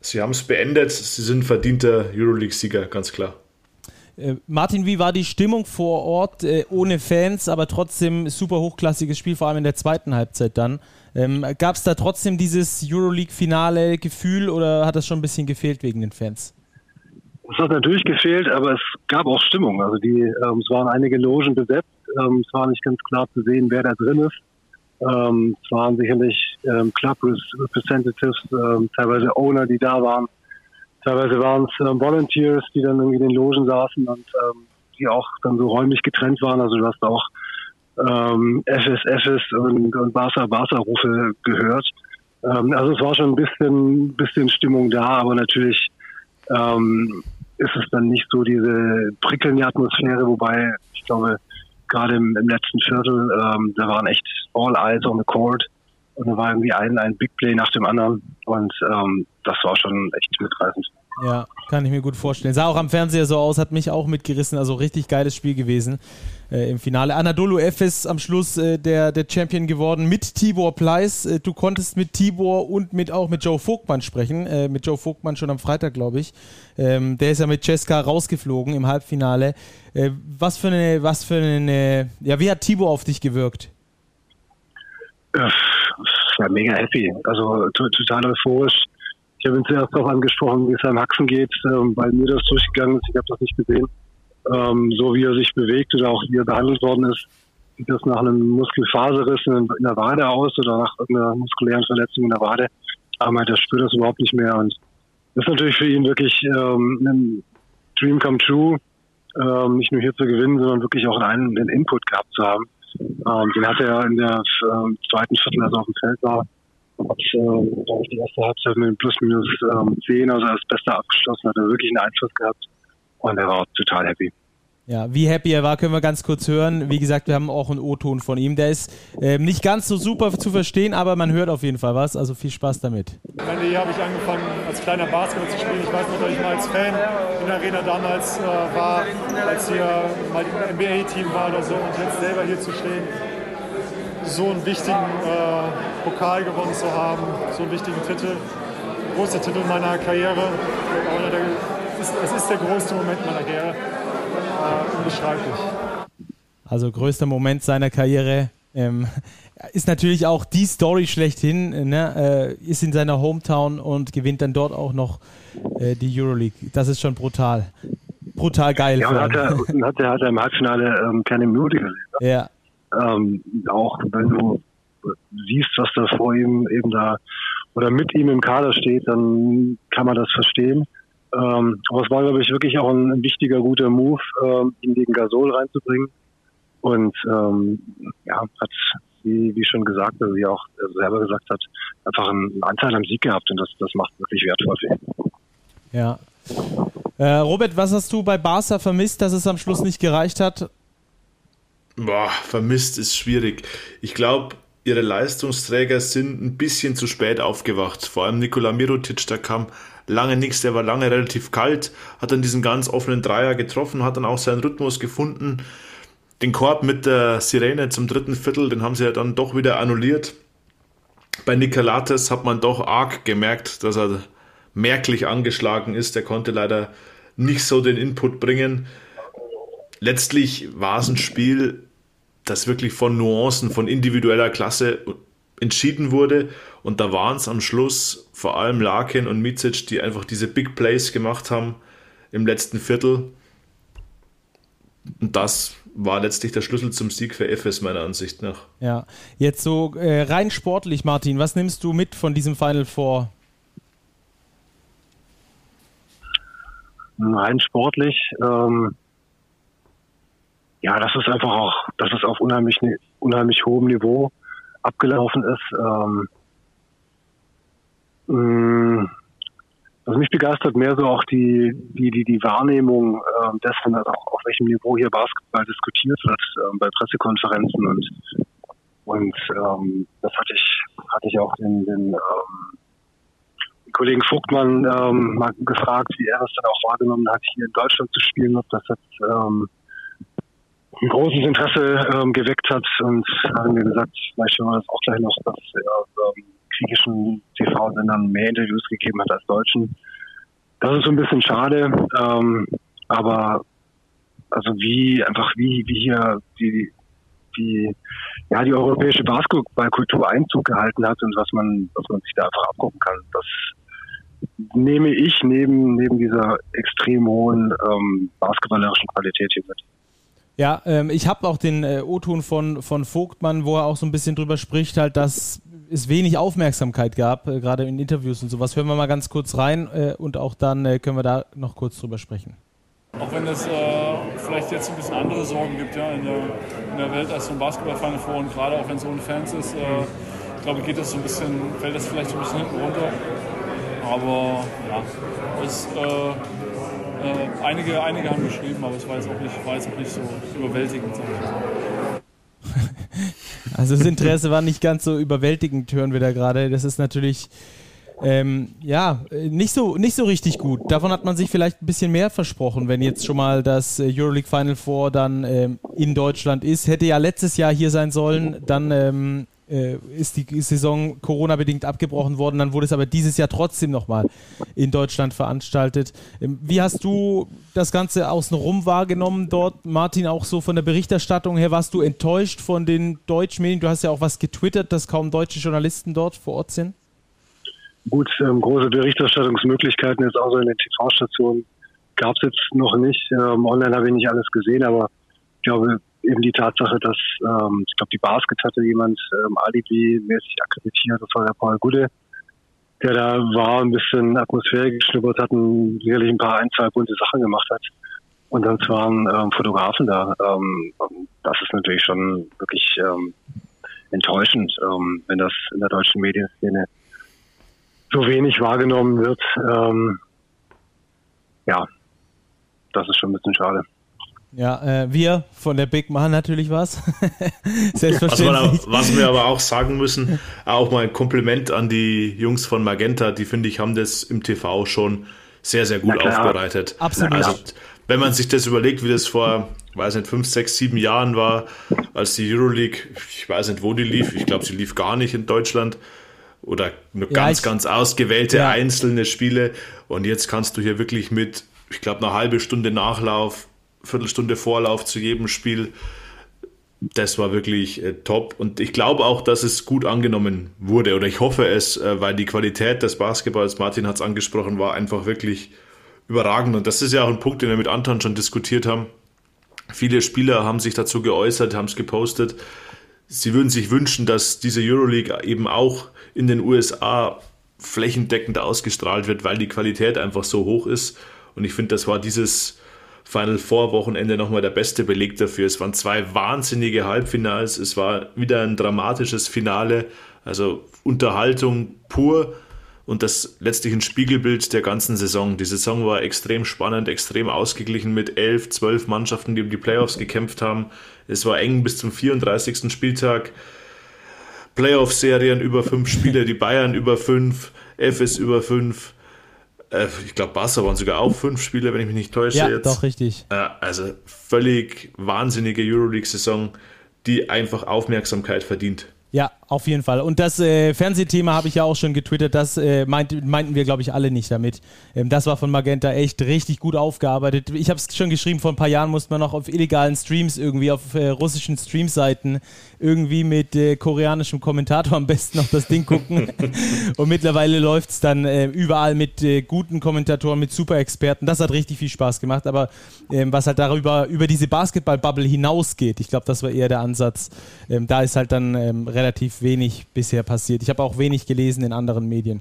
Sie haben es beendet, sie sind verdienter Euroleague-Sieger, ganz klar. Äh, Martin, wie war die Stimmung vor Ort äh, ohne Fans, aber trotzdem super hochklassiges Spiel, vor allem in der zweiten Halbzeit dann? Ähm, Gab es da trotzdem dieses Euroleague-Finale Gefühl oder hat das schon ein bisschen gefehlt wegen den Fans? Es hat natürlich gefehlt, aber es gab auch Stimmung. Also die, ähm, es waren einige Logen besetzt. Ähm, es war nicht ganz klar zu sehen, wer da drin ist. Ähm, es waren sicherlich ähm, Club Representatives, ähm, teilweise Owner, die da waren. Teilweise waren es ähm, Volunteers, die dann irgendwie in den Logen saßen und ähm, die auch dann so räumlich getrennt waren. Also du hast auch ähm, FS, und, und Barca, Barca Rufe gehört. Ähm, also es war schon ein bisschen, bisschen Stimmung da, aber natürlich ähm, ist es dann nicht so diese prickelnde Atmosphäre, wobei ich glaube, gerade im, im letzten Viertel, ähm, da waren echt all eyes on the court und da war irgendwie ein, ein Big Play nach dem anderen und ähm, das war schon echt mitreißend. Ja, kann ich mir gut vorstellen. Sah auch am Fernseher so aus, hat mich auch mitgerissen. Also richtig geiles Spiel gewesen äh, im Finale. Anadolu Efes am Schluss äh, der, der Champion geworden mit Tibor Pleiss. Äh, du konntest mit Tibor und mit auch mit Joe Vogtmann sprechen. Äh, mit Joe Vogtmann schon am Freitag, glaube ich. Ähm, der ist ja mit Cesca rausgeflogen im Halbfinale. Äh, was für eine, was für eine, ja, wie hat Tibor auf dich gewirkt? Ja, war mega happy. Also total euphorisch ich habe ihn zuerst darauf angesprochen, wie es seinem Haxen geht, ähm, weil mir das durchgegangen ist. Ich habe das nicht gesehen. Ähm, so wie er sich bewegt oder auch wie er behandelt worden ist, sieht das nach einem Muskelfaserriss in, der Wade aus oder nach einer muskulären Verletzung in der Wade. Aber er spürt das überhaupt nicht mehr. Und das ist natürlich für ihn wirklich ähm, ein Dream come true, nicht nur hier zu gewinnen, sondern wirklich auch einen, einen Input gehabt zu haben. Den hat er in der zweiten Viertel, als er auf dem Feld war, hat, äh, glaube ich, die erste Halbzeit mit plus minus ähm, 10, also als Bester abgeschlossen, hat er wirklich einen Einfluss gehabt und er war total happy. Ja, wie happy er war, können wir ganz kurz hören. Wie gesagt, wir haben auch einen O-Ton von ihm. Der ist ähm, nicht ganz so super zu verstehen, aber man hört auf jeden Fall was. Also viel Spaß damit. Meine hier habe ich angefangen, als kleiner Basketball zu spielen. Ich weiß noch, dass ich mal als Fan in der Arena damals äh, war, als hier mal ein NBA-Team war oder so. Und jetzt selber hier zu stehen, so einen wichtigen äh, Pokal gewonnen zu haben, so einen wichtigen Titel. Großer Titel meiner Karriere. Es ist der größte Moment meiner Karriere. Äh, unbeschreiblich. Also größter Moment seiner Karriere. Ähm, ist natürlich auch die Story schlechthin. Ne? Äh, ist in seiner Hometown und gewinnt dann dort auch noch äh, die Euroleague. Das ist schon brutal. Brutal geil. Ja, und hat er, hat er, hat er im Halbfinale ähm, keine Minute gesehen. Ja, ähm, auch wenn du siehst, was da vor ihm eben da oder mit ihm im Kader steht, dann kann man das verstehen. Ähm, aber es war, glaube ich, wirklich auch ein, wichtiger, guter Move, ähm, ihn gegen Gasol reinzubringen. Und ähm, ja, hat, wie, wie schon gesagt, also wie auch selber gesagt hat, einfach einen Anteil am Sieg gehabt und das, das macht wirklich wertvoll für ihn. Ja. Äh, Robert, was hast du bei Barca vermisst, dass es am Schluss nicht gereicht hat? Boah, vermisst ist schwierig. Ich glaube, ihre Leistungsträger sind ein bisschen zu spät aufgewacht. Vor allem Nikola Mirotic, da kam lange nichts, der war lange relativ kalt, hat dann diesen ganz offenen Dreier getroffen, hat dann auch seinen Rhythmus gefunden. Den Korb mit der Sirene zum dritten Viertel, den haben sie ja dann doch wieder annulliert. Bei Nikolates hat man doch arg gemerkt, dass er merklich angeschlagen ist. Der konnte leider nicht so den Input bringen. Letztlich war es ein Spiel, das wirklich von Nuancen, von individueller Klasse entschieden wurde. Und da waren es am Schluss vor allem Larkin und Micic, die einfach diese Big Plays gemacht haben im letzten Viertel. Und das war letztlich der Schlüssel zum Sieg für FS meiner Ansicht nach. Ja, jetzt so äh, rein sportlich, Martin, was nimmst du mit von diesem Final Four? Rein sportlich, ähm, ja, das ist einfach auch, dass es auf unheimlich, unheimlich hohem Niveau abgelaufen ist. Ähm, was mich begeistert, mehr so auch die, die, die, die Wahrnehmung äh, dessen, also auch auf welchem Niveau hier Basketball diskutiert wird äh, bei Pressekonferenzen und und ähm, das hatte ich hatte ich auch den, den ähm, Kollegen Vogtmann ähm, mal gefragt, wie er das dann auch wahrgenommen hat, hier in Deutschland zu spielen, ob das jetzt ähm, ein großes Interesse ähm, geweckt hat und haben mir gesagt, vielleicht hören wir das auch gleich noch, dass er ähm, griechischen TV-Sendern mehr Interviews gegeben hat als deutschen. Das ist so ein bisschen schade, ähm, aber also wie einfach wie wie hier die die ja die europäische Basketballkultur Einzug gehalten hat und was man was man sich da einfach abgucken kann, das nehme ich neben neben dieser extrem hohen ähm, basketballerischen Qualität hier mit. Ja, ähm, ich habe auch den äh, O-Ton von, von Vogtmann, wo er auch so ein bisschen drüber spricht, halt, dass es wenig Aufmerksamkeit gab, äh, gerade in Interviews und sowas. Hören wir mal ganz kurz rein äh, und auch dann äh, können wir da noch kurz drüber sprechen. Auch wenn es äh, vielleicht jetzt ein bisschen andere Sorgen gibt ja, in, der, in der Welt als so ein Basketball-Final Four und gerade auch wenn es ohne Fans ist, äh, ich glaube, geht das so ein bisschen, fällt das vielleicht so ein bisschen hinten runter. Aber ja, es äh, einige, einige haben geschrieben, aber es war jetzt auch nicht, war jetzt auch nicht so überwältigend. Also das Interesse war nicht ganz so überwältigend, hören wir da gerade. Das ist natürlich ähm, ja nicht so, nicht so richtig gut. Davon hat man sich vielleicht ein bisschen mehr versprochen, wenn jetzt schon mal das Euroleague Final Four dann ähm, in Deutschland ist. Hätte ja letztes Jahr hier sein sollen, dann ähm, äh, ist die Saison Corona-bedingt abgebrochen worden. Dann wurde es aber dieses Jahr trotzdem nochmal in Deutschland veranstaltet. Ähm, wie hast du das Ganze außenrum wahrgenommen dort, Martin, auch so von der Berichterstattung her? Warst du enttäuscht von den deutschen Medien? Du hast ja auch was getwittert, dass kaum deutsche Journalisten dort vor Ort sind. Gut, ähm, große Berichterstattungsmöglichkeiten jetzt außer in den TV-Stationen gab es jetzt noch nicht. Ähm, online habe ich nicht alles gesehen, aber ich glaube, eben die Tatsache, dass ähm, ich glaube, die Basket hatte jemand ähm, Alibi-mäßig akkreditiert, das war der Paul Gude, der da war, ein bisschen Atmosphäre geschnuppert hat und sicherlich ein paar, ein, zwei bunte Sachen gemacht hat. Und dann waren ähm, Fotografen da. Ähm, das ist natürlich schon wirklich ähm, enttäuschend, ähm, wenn das in der deutschen Medienszene so wenig wahrgenommen wird. Ähm, ja, das ist schon ein bisschen schade. Ja, äh, wir von der Big machen natürlich was. (laughs) Selbstverständlich. Was, was, wir aber auch sagen müssen, auch mal ein Kompliment an die Jungs von Magenta, die finde ich haben das im TV schon sehr, sehr gut aufbereitet. Absolut. Also, wenn man sich das überlegt, wie das vor, weiß nicht, fünf, sechs, sieben Jahren war, als die Euroleague, ich weiß nicht, wo die lief, ich glaube, sie lief gar nicht in Deutschland oder nur ja, ganz, ganz ausgewählte ja. einzelne Spiele. Und jetzt kannst du hier wirklich mit, ich glaube, eine halbe Stunde Nachlauf Viertelstunde Vorlauf zu jedem Spiel. Das war wirklich äh, top und ich glaube auch, dass es gut angenommen wurde oder ich hoffe es, äh, weil die Qualität des Basketballs, Martin hat es angesprochen, war einfach wirklich überragend und das ist ja auch ein Punkt, den wir mit Anton schon diskutiert haben. Viele Spieler haben sich dazu geäußert, haben es gepostet. Sie würden sich wünschen, dass diese Euroleague eben auch in den USA flächendeckend ausgestrahlt wird, weil die Qualität einfach so hoch ist. Und ich finde, das war dieses Final Four Wochenende nochmal der beste Beleg dafür. Es waren zwei wahnsinnige Halbfinals, es war wieder ein dramatisches Finale, also Unterhaltung pur und das letztlich ein Spiegelbild der ganzen Saison. Die Saison war extrem spannend, extrem ausgeglichen mit elf, zwölf Mannschaften, die um die Playoffs gekämpft haben. Es war eng bis zum 34. Spieltag. Playoff-Serien über fünf Spiele, die Bayern über fünf, FS über fünf. Äh, ich glaube, Barca waren sogar auch fünf Spiele, wenn ich mich nicht täusche. Ja, jetzt. doch, richtig. Äh, also völlig wahnsinnige Euroleague-Saison, die einfach Aufmerksamkeit verdient. Ja, auf jeden Fall. Und das äh, Fernsehthema habe ich ja auch schon getwittert, das äh, meint, meinten wir, glaube ich, alle nicht damit. Ähm, das war von Magenta echt richtig gut aufgearbeitet. Ich habe es schon geschrieben, vor ein paar Jahren musste man noch auf illegalen Streams irgendwie, auf äh, russischen Streamseiten irgendwie mit äh, koreanischem Kommentator am besten noch das Ding gucken. (laughs) Und mittlerweile läuft es dann äh, überall mit äh, guten Kommentatoren, mit Super-Experten. Das hat richtig viel Spaß gemacht. Aber ähm, was halt darüber, über diese Basketball-Bubble hinausgeht, ich glaube, das war eher der Ansatz. Ähm, da ist halt dann ähm, relativ wenig bisher passiert. Ich habe auch wenig gelesen in anderen Medien.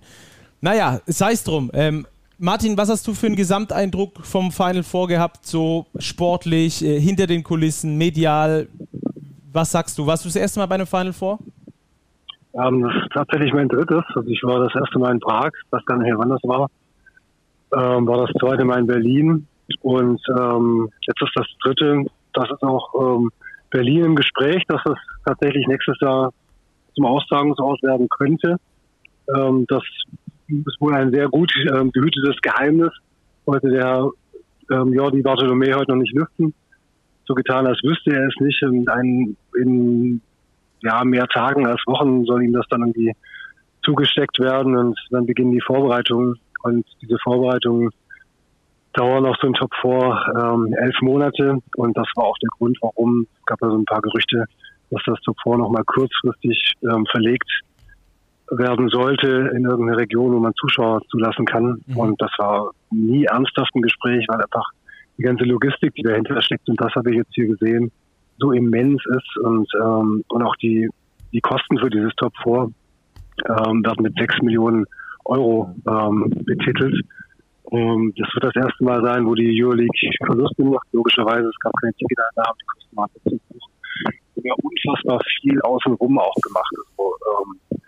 Naja, sei es drum. Ähm, Martin, was hast du für einen Gesamteindruck vom Final Four gehabt, so sportlich, äh, hinter den Kulissen, medial? Was sagst du? Warst du das erste Mal bei einem Final Four? Ähm, das ist tatsächlich mein drittes. Also ich war das erste Mal in Prag, weiß gar nicht das war. Ähm, war das zweite Mal in Berlin und ähm, jetzt ist das dritte. Das ist auch ähm, Berlin im Gespräch, dass das tatsächlich nächstes Jahr zum Austragungsort werden könnte. Ähm, das ist wohl ein sehr gut ähm, gehütetes Geheimnis. Wollte der ähm, Jordi Bartolomé heute noch nicht lüften. so getan, als wüsste er es nicht. Und ein, in ja, mehr Tagen als Wochen soll ihm das dann irgendwie zugesteckt werden und dann beginnen die Vorbereitungen. Und diese Vorbereitungen dauern auch so ein Top vor ähm, elf Monate. Und das war auch der Grund, warum es gab ja so ein paar Gerüchte, dass das Top 4 nochmal kurzfristig ähm, verlegt werden sollte in irgendeine Region, wo man Zuschauer zulassen kann. Mhm. Und das war nie ernsthaft ein Gespräch, weil einfach die ganze Logistik, die dahinter steckt, und das habe ich jetzt hier gesehen, so immens ist und, ähm, und auch die, die Kosten für dieses Top 4 ähm, werden mit 6 Millionen Euro ähm, betitelt. Ähm, das wird das erste Mal sein, wo die Euroleague Verluste macht. Logischerweise, es gab keine Ticketeinnahmen, die Kosten waren. Ja, unfassbar viel außenrum auch gemacht. Also, ähm,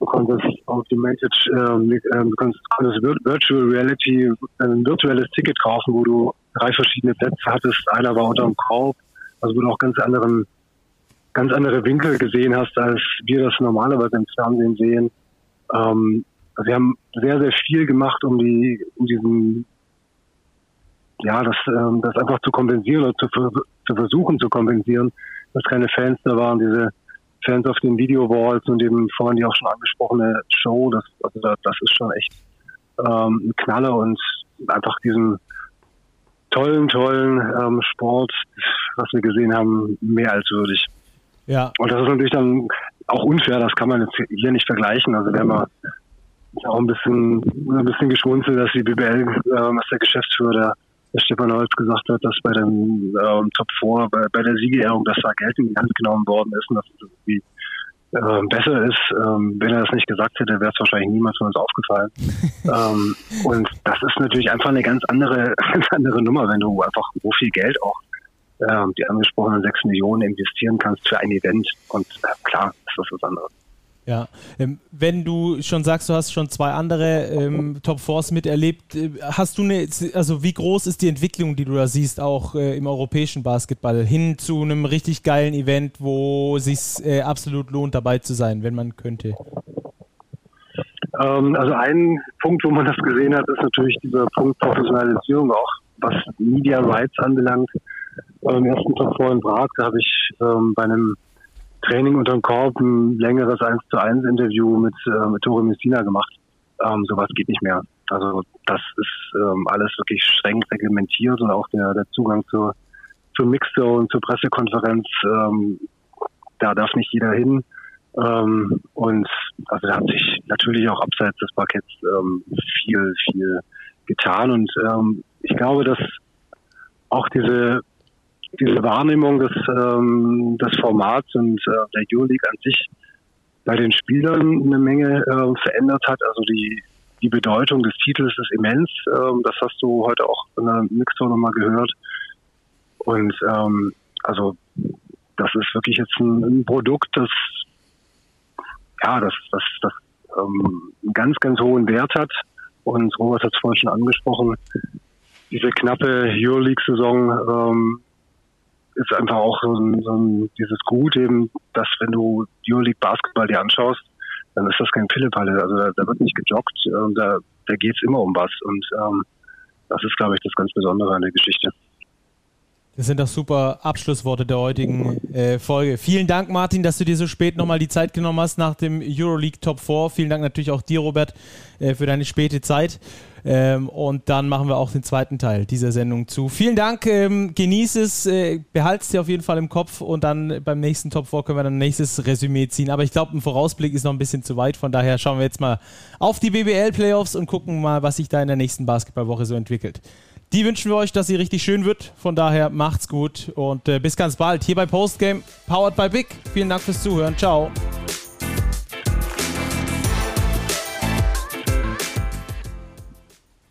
du konntest Augmented, ähm, äh, du Virtual Reality, ein virtuelles Ticket kaufen, wo du drei verschiedene Plätze hattest. Einer war unter dem Korb, also wo du auch ganz anderen, ganz andere Winkel gesehen hast, als wir das normalerweise im Fernsehen sehen. Ähm, also wir haben sehr, sehr viel gemacht, um die, um diesen, ja, das, ähm, das einfach zu kompensieren oder zu, zu versuchen zu kompensieren, dass keine Fans da waren, diese Fans auf den Video-Walls und eben vorhin die auch schon angesprochene Show, das, also das, das ist schon echt ähm, ein Knaller und einfach diesen tollen, tollen ähm, Sport, was wir gesehen haben, mehr als würdig. Ja. Und das ist natürlich dann auch unfair, das kann man jetzt hier nicht vergleichen. Also wir haben ja auch ein bisschen, ein bisschen geschmunzelt, dass die BBL, äh, was der Geschäftsführer, der Stefan Holz gesagt hat, dass bei dem ähm, Top 4, bei, bei der Siegerehrung, dass da Geld in die Hand genommen worden ist und dass es irgendwie äh, besser ist. Ähm, wenn er das nicht gesagt hätte, wäre es wahrscheinlich niemals von uns aufgefallen. (laughs) ähm, und das ist natürlich einfach eine ganz andere, (laughs) ganz andere Nummer, wenn du einfach so viel Geld auch äh, die angesprochenen sechs Millionen investieren kannst für ein Event. Und äh, klar, ist das was anderes. Ja, ähm, wenn du schon sagst, du hast schon zwei andere ähm, Top Fours miterlebt, äh, hast du eine, also wie groß ist die Entwicklung, die du da siehst, auch äh, im europäischen Basketball, hin zu einem richtig geilen Event, wo es sich äh, absolut lohnt, dabei zu sein, wenn man könnte? Ähm, also ein Punkt, wo man das gesehen hat, ist natürlich dieser Punkt Professionalisierung auch, was Media Rights anbelangt. Beim ersten Top 4 in Prag, da habe ich ähm, bei einem Training unterm Korb ein längeres 1 zu 1 Interview mit, äh, mit Tore Messina gemacht. Ähm, sowas geht nicht mehr. Also das ist ähm, alles wirklich streng reglementiert und auch der, der Zugang zur, zur Mixzone, zur Pressekonferenz, ähm, da darf nicht jeder hin. Ähm, und also da hat sich natürlich auch abseits des Parketts ähm, viel, viel getan. Und ähm, ich glaube, dass auch diese diese Wahrnehmung des, ähm, des Formats und äh, der Euroleague an sich bei den Spielern eine Menge äh, verändert hat. Also die, die Bedeutung des Titels ist immens. Ähm, das hast du heute auch in der Mixzone nochmal gehört. Und ähm, also das ist wirklich jetzt ein, ein Produkt, das ja, das, das, das ähm, einen ganz, ganz hohen Wert hat. Und Robert hat es vorhin schon angesprochen, diese knappe Euroleague-Saison ähm, ist einfach auch so ein, so ein, dieses Gut eben, dass wenn du Euroleague Basketball dir anschaust, dann ist das kein Pillepalle. Also da, da wird nicht gejoggt, äh, da, da geht es immer um was. Und ähm, das ist, glaube ich, das ganz Besondere an der Geschichte. Das sind doch super Abschlussworte der heutigen äh, Folge. Vielen Dank, Martin, dass du dir so spät nochmal die Zeit genommen hast nach dem Euroleague Top 4. Vielen Dank natürlich auch dir, Robert, äh, für deine späte Zeit. Ähm, und dann machen wir auch den zweiten Teil dieser Sendung zu. Vielen Dank, ähm, genieß es, äh, behalt es dir auf jeden Fall im Kopf und dann beim nächsten Top 4 können wir dann ein nächstes Resümee ziehen. Aber ich glaube, ein Vorausblick ist noch ein bisschen zu weit, von daher schauen wir jetzt mal auf die BBL-Playoffs und gucken mal, was sich da in der nächsten Basketballwoche so entwickelt. Die wünschen wir euch, dass sie richtig schön wird. Von daher macht's gut und äh, bis ganz bald hier bei Postgame, powered by Big. Vielen Dank fürs Zuhören. Ciao.